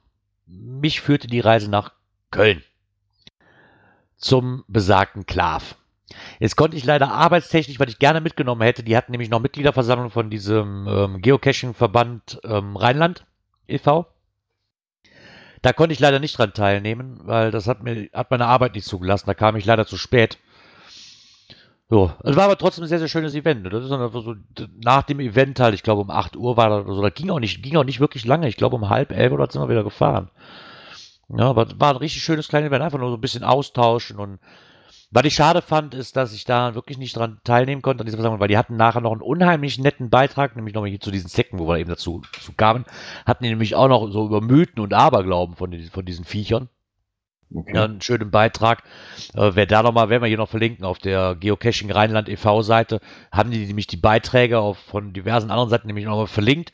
Mich führte die Reise nach Köln zum besagten Klav. Jetzt konnte ich leider arbeitstechnisch, was ich gerne mitgenommen hätte, die hatten nämlich noch Mitgliederversammlung von diesem ähm, Geocaching-Verband ähm, Rheinland e.V. Da konnte ich leider nicht dran teilnehmen, weil das hat mir hat meine Arbeit nicht zugelassen. Da kam ich leider zu spät. So, es war aber trotzdem ein sehr, sehr schönes Event. Ne? Das ist dann einfach so, nach dem Event halt, ich glaube um 8 Uhr war das oder so, da ging auch nicht, ging auch nicht wirklich lange. Ich glaube um halb elf oder sind wir wieder gefahren. Ja, aber war ein richtig schönes kleines Event, einfach nur so ein bisschen austauschen und was ich schade fand, ist, dass ich da wirklich nicht dran teilnehmen konnte an dieser Versammlung, weil die hatten nachher noch einen unheimlich netten Beitrag, nämlich nochmal hier zu diesen Zecken, wo wir eben dazu, dazu kamen, hatten die nämlich auch noch so über Mythen und Aberglauben von, den, von diesen Viechern. Okay. Ja, einen schönen Beitrag. Äh, wer da nochmal, werden wir hier noch verlinken, auf der Geocaching Rheinland e.V. Seite, haben die nämlich die Beiträge auf, von diversen anderen Seiten nämlich nochmal verlinkt.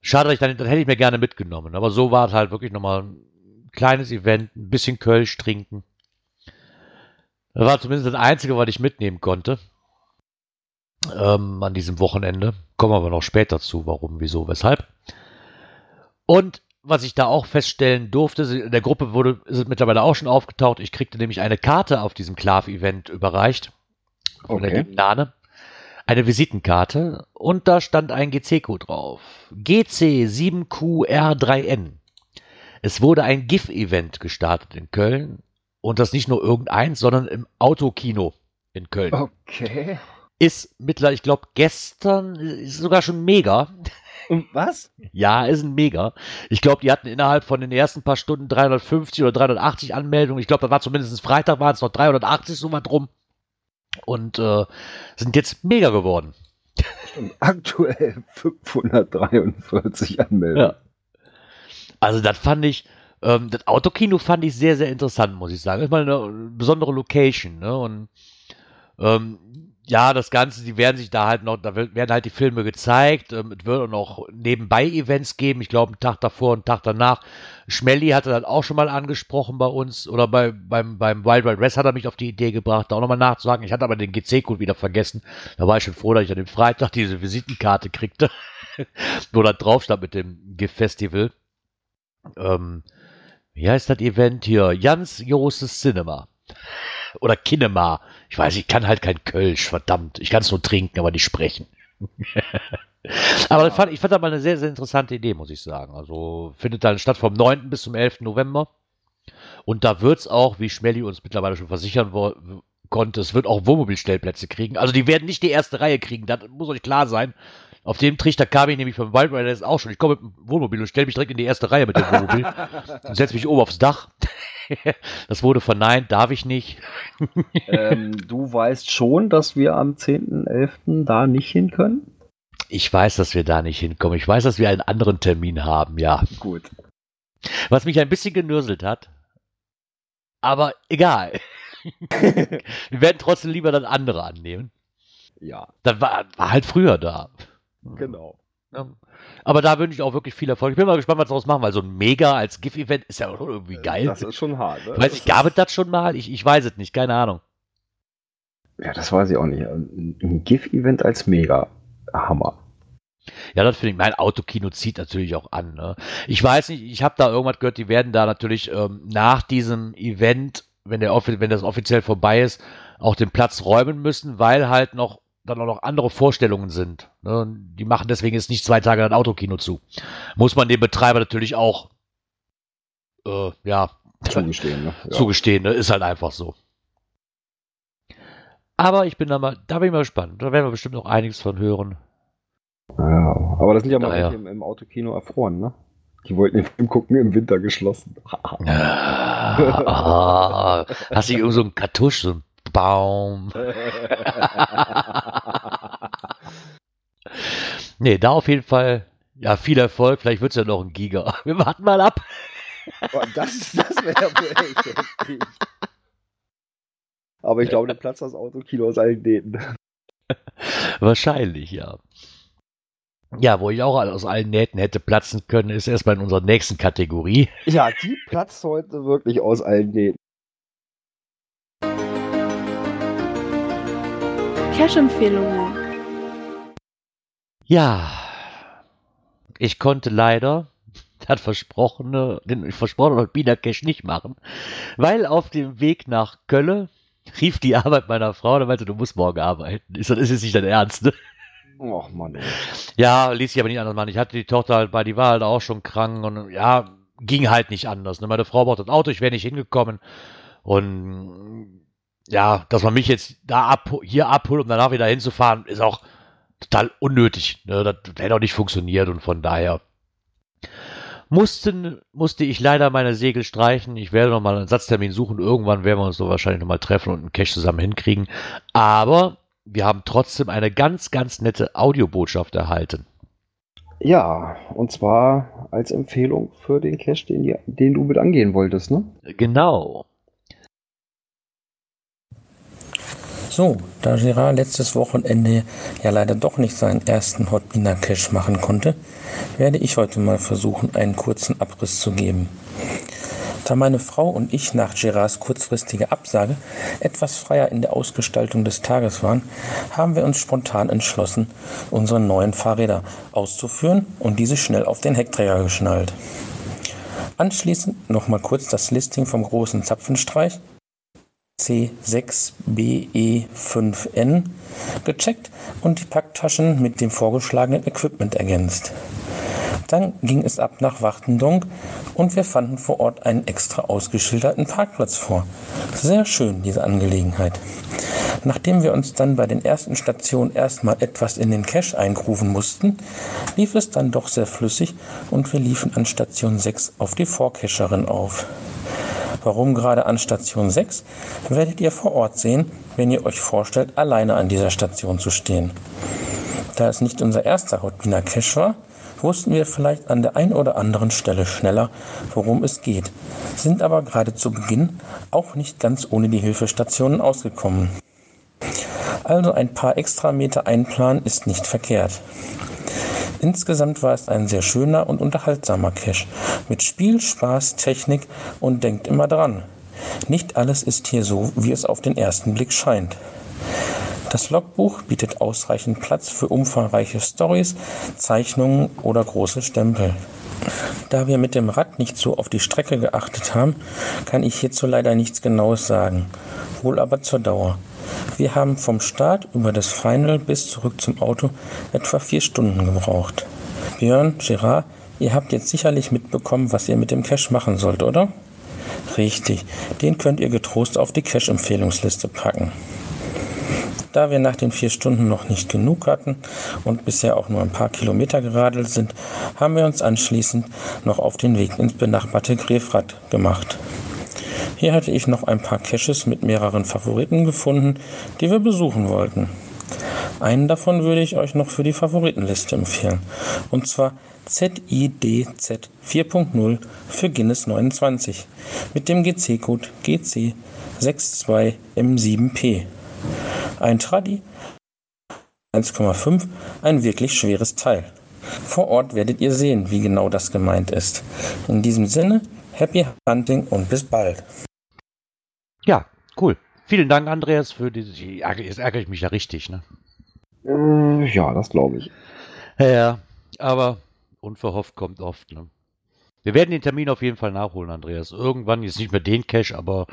Schade, ich dann, dann hätte ich mir gerne mitgenommen. Aber so war es halt wirklich nochmal ein kleines Event, ein bisschen Kölsch trinken. Das war zumindest das Einzige, was ich mitnehmen konnte. Ähm, an diesem Wochenende. Kommen wir aber noch später zu, warum, wieso, weshalb. Und was ich da auch feststellen durfte, in der Gruppe wurde, ist es mittlerweile auch schon aufgetaucht. Ich kriegte nämlich eine Karte auf diesem Klav-Event überreicht. Von okay. der Nane. Eine Visitenkarte. Und da stand ein GC-Code drauf. GC7QR3N. Es wurde ein GIF-Event gestartet in Köln und das nicht nur irgendeins, sondern im Autokino in Köln. Okay. Ist mittlerweile, ich glaube, gestern ist sogar schon mega. Was? Ja, ist ein Mega. Ich glaube, die hatten innerhalb von den ersten paar Stunden 350 oder 380 Anmeldungen. Ich glaube, da war zumindest Freitag, waren es noch 380 so mal drum. Und äh, sind jetzt mega geworden. Aktuell 543 Anmeldungen. Ja. Also das fand ich, ähm, das Autokino fand ich sehr, sehr interessant, muss ich sagen. Ist mal eine besondere Location, ne? Und ähm, ja, das Ganze, die werden sich da halt noch, da werden halt die Filme gezeigt. Ähm, es wird auch noch nebenbei Events geben. Ich glaube, einen Tag davor, einen Tag danach. Schmelly hatte das auch schon mal angesprochen bei uns oder bei, beim, beim Wild Wild West hat er mich auf die Idee gebracht, da auch nochmal nachzusagen. Ich hatte aber den GC-Code wieder vergessen. Da war ich schon froh, dass ich an dem Freitag diese Visitenkarte kriegte, wo da drauf stand mit dem GIF-Festival. Ähm, wie heißt das Event hier? Jans Joses Cinema. Oder Kinema. Ich weiß, ich kann halt kein Kölsch, verdammt. Ich kann es nur trinken, aber nicht sprechen. aber ja. fand, ich fand das mal eine sehr, sehr interessante Idee, muss ich sagen. Also findet dann statt vom 9. bis zum 11. November. Und da wird es auch, wie Schmelly uns mittlerweile schon versichern konnte, es wird auch Wohnmobilstellplätze kriegen. Also die werden nicht die erste Reihe kriegen, das muss euch klar sein. Auf dem Trichter kam ich nämlich vom Wild Riders auch schon. Ich komme mit dem Wohnmobil und stelle mich direkt in die erste Reihe mit dem Wohnmobil und setze mich oben aufs Dach. das wurde verneint, darf ich nicht. ähm, du weißt schon, dass wir am 10.11. da nicht hin können? Ich weiß, dass wir da nicht hinkommen. Ich weiß, dass wir einen anderen Termin haben, ja. Gut. Was mich ein bisschen genürselt hat, aber egal. wir werden trotzdem lieber das andere annehmen. Ja. Das war, war halt früher da. Genau. Ja. Aber da wünsche ich auch wirklich viel Erfolg. Ich bin mal gespannt, was daraus machen, weil so ein Mega als GIF-Event ist ja auch irgendwie äh, geil. Das ist schon hart. Ne? Weiß ich, gab es das schon mal? Ich, ich weiß es nicht, keine Ahnung. Ja, das weiß ich auch nicht. Ein GIF-Event als Mega. Hammer. Ja, das finde ich. Mein Autokino zieht natürlich auch an. Ne? Ich weiß nicht, ich habe da irgendwas gehört, die werden da natürlich ähm, nach diesem Event, wenn, der, wenn das offiziell vorbei ist, auch den Platz räumen müssen, weil halt noch dann auch noch andere Vorstellungen sind. Ne? Die machen deswegen jetzt nicht zwei Tage ein Autokino zu. Muss man dem Betreiber natürlich auch äh, ja, zugestehen. Ne? Ja. Zugestehen, ne? ist halt einfach so. Aber ich bin da mal, da bin ich mal gespannt. Da werden wir bestimmt noch einiges von hören. Ja, aber das sind ja mal ja. Im, im, Autokino erfroren, ne? Die wollten den Film gucken, im Winter geschlossen. ah, hast du irgend so einen Kartusch, so ein Baum. nee, da auf jeden Fall, ja, viel Erfolg. Vielleicht wird es ja noch ein Giga. Wir warten mal ab. Boah, das das wäre wohl echt. Aber ich glaube, der Platz das Autokino aus allen Nähten. Wahrscheinlich, ja. Ja, wo ich auch aus allen Nähten hätte platzen können, ist erstmal in unserer nächsten Kategorie. Ja, die platzt heute wirklich aus allen Nähten. Cash-Empfehlungen. Ja, ich konnte leider das versprochene, den versprochenen Biener Cash nicht machen, weil auf dem Weg nach Köln rief die Arbeit meiner Frau und meinte, du musst morgen arbeiten. Ist, das ist jetzt nicht dein Ernst, ne? Och Mann. Ey. Ja, ließ sich aber nicht anders machen. Ich hatte die Tochter halt bei, die war halt auch schon krank und ja, ging halt nicht anders. Ne? Meine Frau braucht ein Auto, ich wäre nicht hingekommen. Und ja, dass man mich jetzt da ab, hier abholt, um danach wieder hinzufahren, ist auch total unnötig. Ne? Das, hätte auch nicht funktioniert und von daher mussten, musste ich leider meine Segel streichen. Ich werde nochmal einen Satztermin suchen. Irgendwann werden wir uns so wahrscheinlich nochmal treffen und einen Cash zusammen hinkriegen. Aber wir haben trotzdem eine ganz, ganz nette Audiobotschaft erhalten. Ja, und zwar als Empfehlung für den Cash, den, den du mit angehen wolltest, ne? Genau. So, da Gerard letztes Wochenende ja leider doch nicht seinen ersten Hot Dinner Cash machen konnte, werde ich heute mal versuchen, einen kurzen Abriss zu geben. Da meine Frau und ich nach Gerards kurzfristiger Absage etwas freier in der Ausgestaltung des Tages waren, haben wir uns spontan entschlossen, unsere neuen Fahrräder auszuführen und diese schnell auf den Heckträger geschnallt. Anschließend nochmal kurz das Listing vom großen Zapfenstreich C6BE5N gecheckt und die Packtaschen mit dem vorgeschlagenen Equipment ergänzt. Dann ging es ab nach Wachtendonk und wir fanden vor Ort einen extra ausgeschilderten Parkplatz vor. Sehr schön, diese Angelegenheit. Nachdem wir uns dann bei den ersten Stationen erstmal etwas in den Cache eingrufen mussten, lief es dann doch sehr flüssig und wir liefen an Station 6 auf die Vorcacherin auf. Warum gerade an Station 6, werdet ihr vor Ort sehen, wenn ihr euch vorstellt, alleine an dieser Station zu stehen. Da es nicht unser erster Hotbiner Cache war, wussten wir vielleicht an der ein oder anderen Stelle schneller, worum es geht, sind aber gerade zu Beginn auch nicht ganz ohne die Hilfestationen ausgekommen. Also ein paar extra Meter einplanen ist nicht verkehrt. Insgesamt war es ein sehr schöner und unterhaltsamer Cache mit Spiel, Spaß, Technik und denkt immer dran. Nicht alles ist hier so, wie es auf den ersten Blick scheint. Das Logbuch bietet ausreichend Platz für umfangreiche Stories, Zeichnungen oder große Stempel. Da wir mit dem Rad nicht so auf die Strecke geachtet haben, kann ich hierzu leider nichts Genaues sagen, wohl aber zur Dauer. Wir haben vom Start über das Final bis zurück zum Auto etwa vier Stunden gebraucht. Björn, Gerard, ihr habt jetzt sicherlich mitbekommen, was ihr mit dem Cache machen sollt, oder? Richtig, den könnt ihr getrost auf die Cache-Empfehlungsliste packen. Da wir nach den vier Stunden noch nicht genug hatten und bisher auch nur ein paar Kilometer geradelt sind, haben wir uns anschließend noch auf den Weg ins benachbarte Grefrath gemacht. Hier hatte ich noch ein paar Caches mit mehreren Favoriten gefunden, die wir besuchen wollten. Einen davon würde ich euch noch für die Favoritenliste empfehlen, und zwar ZIDZ 4.0 für Guinness 29 mit dem GC-Code GC62M7P. Ein Traddy 1,5, ein wirklich schweres Teil. Vor Ort werdet ihr sehen, wie genau das gemeint ist. In diesem Sinne, happy hunting und bis bald. Ja, cool. Vielen Dank, Andreas, für diese. Jetzt ärgere ich mich ja richtig, ne? Äh, ja, das glaube ich. Ja, aber unverhofft kommt oft, ne? Wir werden den Termin auf jeden Fall nachholen, Andreas. Irgendwann, jetzt nicht mehr den Cash, aber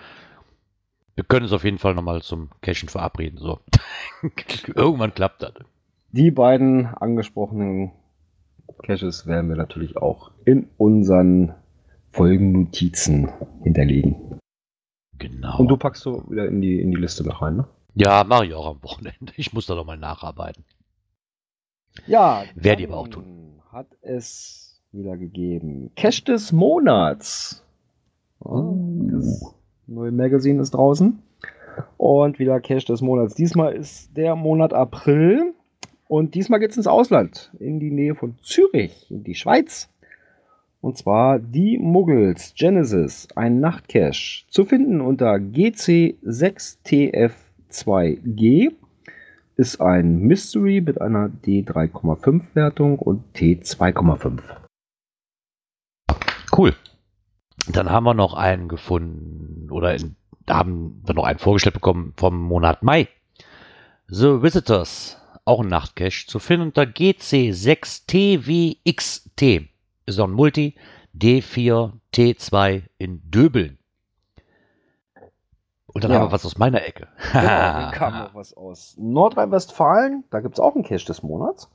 wir können uns auf jeden Fall nochmal zum Cashen verabreden. So. Irgendwann klappt das. Die beiden angesprochenen Caches werden wir natürlich auch in unseren Folgennotizen hinterlegen. Genau. Und du packst so wieder in die, in die Liste mit rein, ne? Ja, mache ich auch am Wochenende. Ich muss da doch mal nacharbeiten. Ja, Werde ich aber auch tun. Hat es wieder gegeben. Cache des Monats. Ja, das neue Magazine ist draußen. Und wieder Cache des Monats. Diesmal ist der Monat April. Und diesmal geht es ins Ausland. In die Nähe von Zürich, in die Schweiz. Und zwar die Muggles Genesis, ein Nachtcache. Zu finden unter GC6TF2G. Ist ein Mystery mit einer D3,5 Wertung und T2,5. Cool. Dann haben wir noch einen gefunden oder in, haben wir noch einen vorgestellt bekommen vom Monat Mai. The Visitors, auch ein Nachtcache, zu finden unter GC6TWXT. Ein Multi D4T2 in Döbeln. Und dann Ja. haben wir was aus meiner Ecke. Genau, dann kam noch was aus Nordrhein-Westfalen. Da gibt es auch einen Cache des Monats.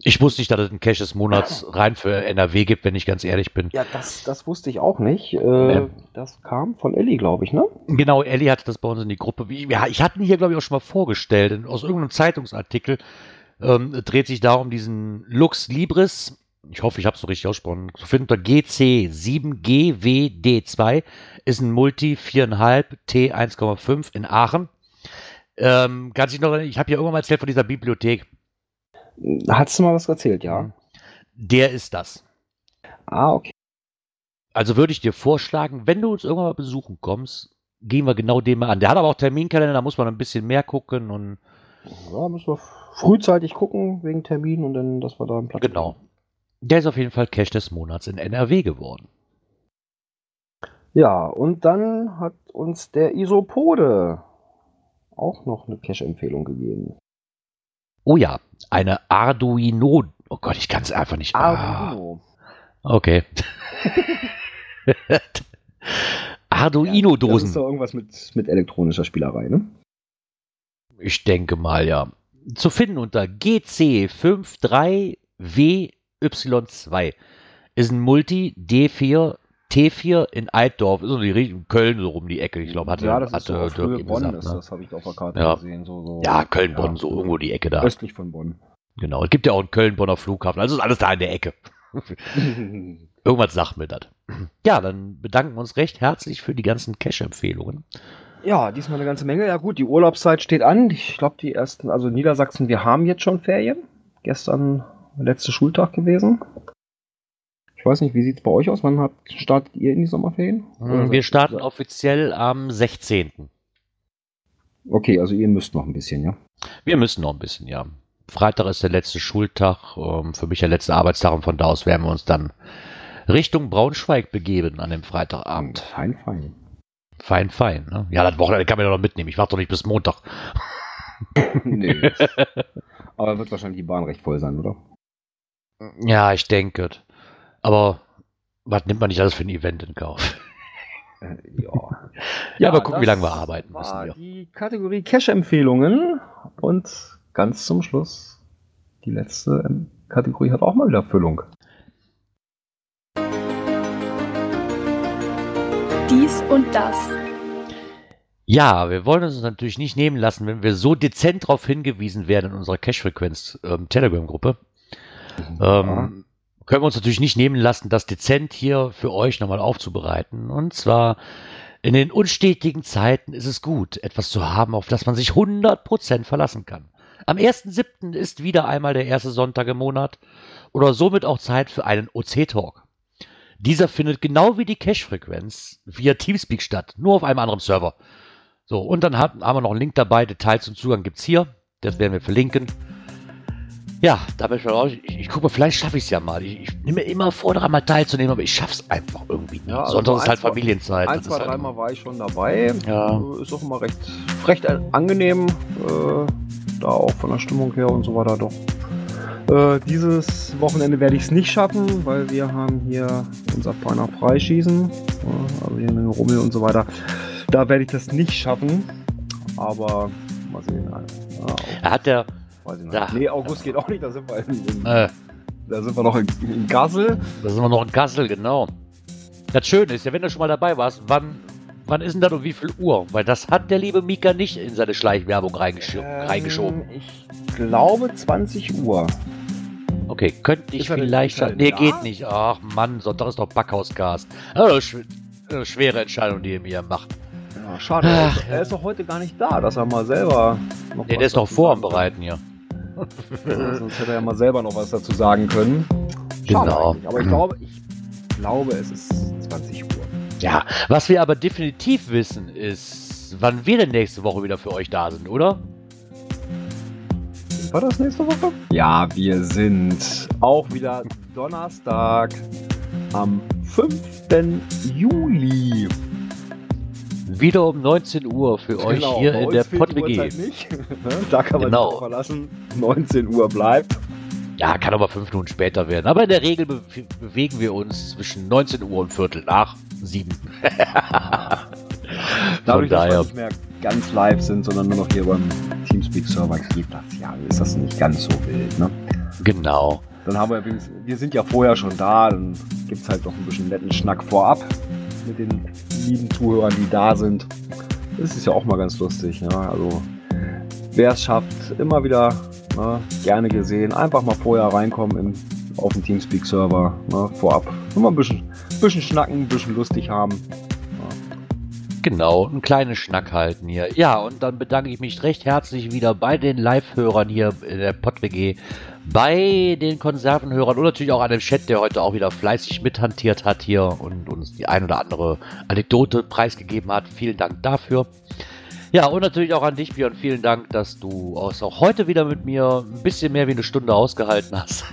Ich wusste nicht, dass es einen Cache des Monats rein für NRW gibt, wenn ich ganz ehrlich bin. Ja, das, das wusste ich auch nicht. Äh, Ähm. Das kam von Ellie, glaube ich, ne? Genau, Ellie hatte das bei uns in die Gruppe. Ja, ich hatte ihn hier, glaube ich, auch schon mal vorgestellt. Aus irgendeinem Zeitungsartikel ähm, dreht sich da um diesen Lux Libris. Ich hoffe, ich habe es so richtig ausgesprochen. Zu finden unter GC7GWD2 ist ein Multi 4,5 T1,5 in Aachen. Ähm, ganz ich noch, ich habe ja irgendwann mal erzählt von dieser Bibliothek. Hattest du mal was erzählt, ja? Der ist das. Ah, okay. Also würde ich dir vorschlagen, wenn du uns irgendwann mal besuchen kommst, gehen wir genau den mal an. Der hat aber auch Terminkalender, da muss man ein bisschen mehr gucken und Ja, müssen wir frühzeitig gucken wegen Termin und dann, dass wir da einen Platz Genau. Der ist auf jeden Fall Cash des Monats in NRW geworden. Ja, und dann hat uns der Isopode auch noch eine Cache-Empfehlung gegeben. Oh ja, eine Arduino. Oh Gott, ich kann es einfach nicht. Ah, Arduino. okay. Das ist Arduino-Dosen. doch irgendwas mit, mit elektronischer Spielerei, ne? Ich denke mal, ja. Zu finden unter GC53W Y2. Ist ein Multi D4 T4 in Eiddorf, ist so die Köln so rum die Ecke, ich glaube, hatte, ja, das ist hatte so Höhe eben Bonn, gesagt, ist ne? das habe ich auf der Karte Ja. gesehen. So, so, Ja, Köln, Bonn, ja, so irgendwo die Ecke da. Östlich von Bonn. Genau. Es gibt ja auch einen Köln-Bonner Flughafen, also ist alles da in der Ecke. Irgendwas sagt mir das. Ja, dann bedanken wir uns recht herzlich für die ganzen Cash-Empfehlungen. Ja, diesmal eine ganze Menge. Ja gut, die Urlaubszeit steht an. Ich glaube, die ersten, also Niedersachsen, wir haben jetzt schon Ferien. Gestern letzte Schultag gewesen. Ich weiß nicht, wie sieht es bei euch aus? Wann habt, startet ihr in die Sommerferien? Oder Wir starten offiziell am 16. Okay, also ihr müsst noch ein bisschen, ja? Wir müssen noch ein bisschen, ja. Freitag ist der letzte Schultag, ähm, für mich der letzte Arbeitstag und von da aus werden wir uns dann Richtung Braunschweig begeben an dem Freitagabend. Fein, fein. Fein, fein. Ne? Ja, das Wochenende kann man ja noch mitnehmen. Ich warte doch nicht bis Montag. nee. Aber wird wahrscheinlich die Bahn recht voll sein, oder? Ja, ich denke. Aber was nimmt man nicht alles für ein Event in Kauf? Äh, ja. Ja, aber gucken, wie lange wir arbeiten müssen. Ja. die Kategorie Cash-Empfehlungen. Und ganz zum Schluss, die letzte ähm, Kategorie hat auch mal wieder Füllung. Dies und das. Ja, wir wollen uns natürlich nicht nehmen lassen, wenn wir so dezent darauf hingewiesen werden in unserer Cash-Frequenz ähm, können wir uns natürlich nicht nehmen lassen, das dezent hier für euch nochmal aufzubereiten. Und zwar in den unstetigen Zeiten ist es gut, etwas zu haben, auf das man sich 100% verlassen kann. Am 1.7. ist wieder einmal der erste Sonntag im Monat oder somit auch Zeit für einen OC-Talk. Dieser findet genau wie die Cache-Frequenz via Teamspeak statt, nur auf einem anderen Server. So, und dann haben, wir noch einen Link dabei. Details zum Zugang gibt's hier. Das werden wir verlinken. Ja, da bin ich mal raus. Ich, ich gucke mal, vielleicht schaffe ich es ja mal. Ich, ich nehme mir immer vor, daran mal teilzunehmen, aber ich schaff's einfach irgendwie. Ja, also Sonntag so ist halt Familienzeit. Ein, zwei, halt- dreimal war ich schon dabei. Ja. Äh, Ist auch immer recht, recht angenehm. Äh, da auch von der Stimmung her und so weiter doch. Äh, dieses Wochenende werde ich es nicht schaffen, weil wir haben hier unser feiner Freischießen. Äh, also hier einen Rummel und so weiter. Da werde ich das nicht schaffen. Aber mal sehen. Ja, Er hat der, weiß ich nicht. Ja. Nee, August geht auch nicht. Da sind wir, in, äh, da sind wir noch in, in Gassel. da sind wir noch in Kassel, genau. Das Schöne ist ja, wenn du schon mal dabei warst, wann, wann ist denn das und wie viel Uhr? Weil das hat der liebe Mika nicht in seine Schleichwerbung reingesch reingeschoben. Ähm, Ich glaube 20 Uhr. Okay, könnte ich vielleicht. Nee, da? geht nicht. Ach Mann, Sonntag ist doch Backhauscast. Also, sch eine schwere Entscheidung, die ihr mir macht. Ja, schade. Ach, er, ist, ist doch heute gar nicht da, dass er mal selber noch Nee, der ist noch vor am Bereiten hier. Sonst hätte er ja mal selber noch was dazu sagen können. Schade Genau. eigentlich. Aber ich glaube, ich glaube, es ist 20 Uhr. Ja, was wir aber definitiv wissen, ist, wann wir denn nächste Woche wieder für euch da sind, oder? War das nächste Woche? Ja, wir sind auch wieder Donnerstag am 5. Juli. Wieder um 19 Uhr für euch Genau, hier bei in der fehlt Pott die WG. Uhrzeit nicht. da kann man Genau. sich verlassen. 19 Uhr bleibt. Ja, kann aber fünf Minuten später werden. Aber in der Regel be bewegen wir uns zwischen 19 Uhr und Viertel nach sieben. Dadurch, dass daher- wir nicht mehr ganz live sind, sondern nur noch hier beim Teamspeak-Server geht das ja. Ist das nicht ganz so wild, ne? Genau. Dann haben wir, wir sind ja vorher schon da, dann gibt es halt noch ein bisschen netten Schnack vorab mit den lieben Zuhörern, die da sind. Das ist ja auch mal ganz lustig, ja. Also wer es schafft, immer wieder ne, gerne gesehen. Einfach mal vorher reinkommen in, auf den Teamspeak-Server, ne, vorab. Nur mal ein bisschen, bisschen schnacken, ein bisschen lustig haben. Genau, einen kleinen Schnack halten hier. Ja, und dann bedanke ich mich recht herzlich wieder bei den Live-Hörern hier in der PodWG, bei den Konservenhörern und natürlich auch an dem Chat, der heute auch wieder fleißig mithantiert hat hier und uns die ein oder andere Anekdote preisgegeben hat. Vielen Dank dafür. Ja, und natürlich auch an dich, Björn. Vielen Dank, dass du auch heute wieder mit mir ein bisschen mehr wie eine Stunde ausgehalten hast.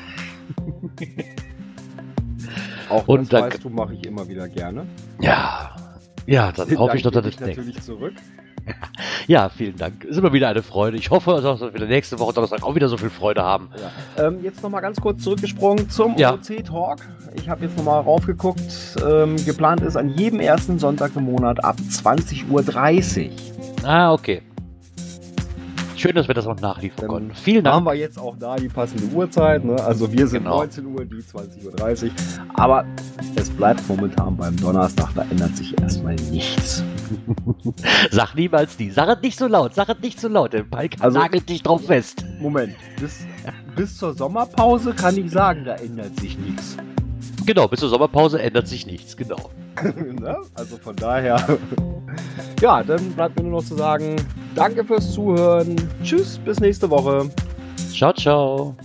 Auch Und das weißt du, mache ich immer wieder gerne. Ja, ja, dann hoffe ich doch, dass nächste. natürlich zurück. Ja, vielen Dank. Ist immer wieder eine Freude. Ich hoffe, dass wir wieder nächste Woche Donnerstag auch wieder so viel Freude haben. Ja. Ähm, jetzt nochmal ganz kurz zurückgesprungen zum Ja. OC-Talk. Ich habe jetzt nochmal raufgeguckt. Ähm, geplant ist an jedem ersten Sonntag im Monat ab 20.30 Uhr. Ah, okay. Schön, dass wir das noch nachliefern konnten. Vielen Haben Dank. wir jetzt auch da die passende Uhrzeit. Ne? Also wir sind Genau. 19 Uhr, die 20.30 Uhr. Aber es bleibt momentan beim Donnerstag, da ändert sich erstmal nichts. Sag niemals nie. Sag es nicht so laut. Sag es nicht so laut. Der Palk Also- nagelt dich drauf fest. Moment, bis, bis zur Sommerpause kann ich sagen, da ändert sich nichts. Genau, bis zur Sommerpause ändert sich nichts. Genau. ne? Also von daher. Ja, dann bleibt mir nur noch zu sagen, danke fürs Zuhören. Tschüss, bis nächste Woche. Ciao, ciao.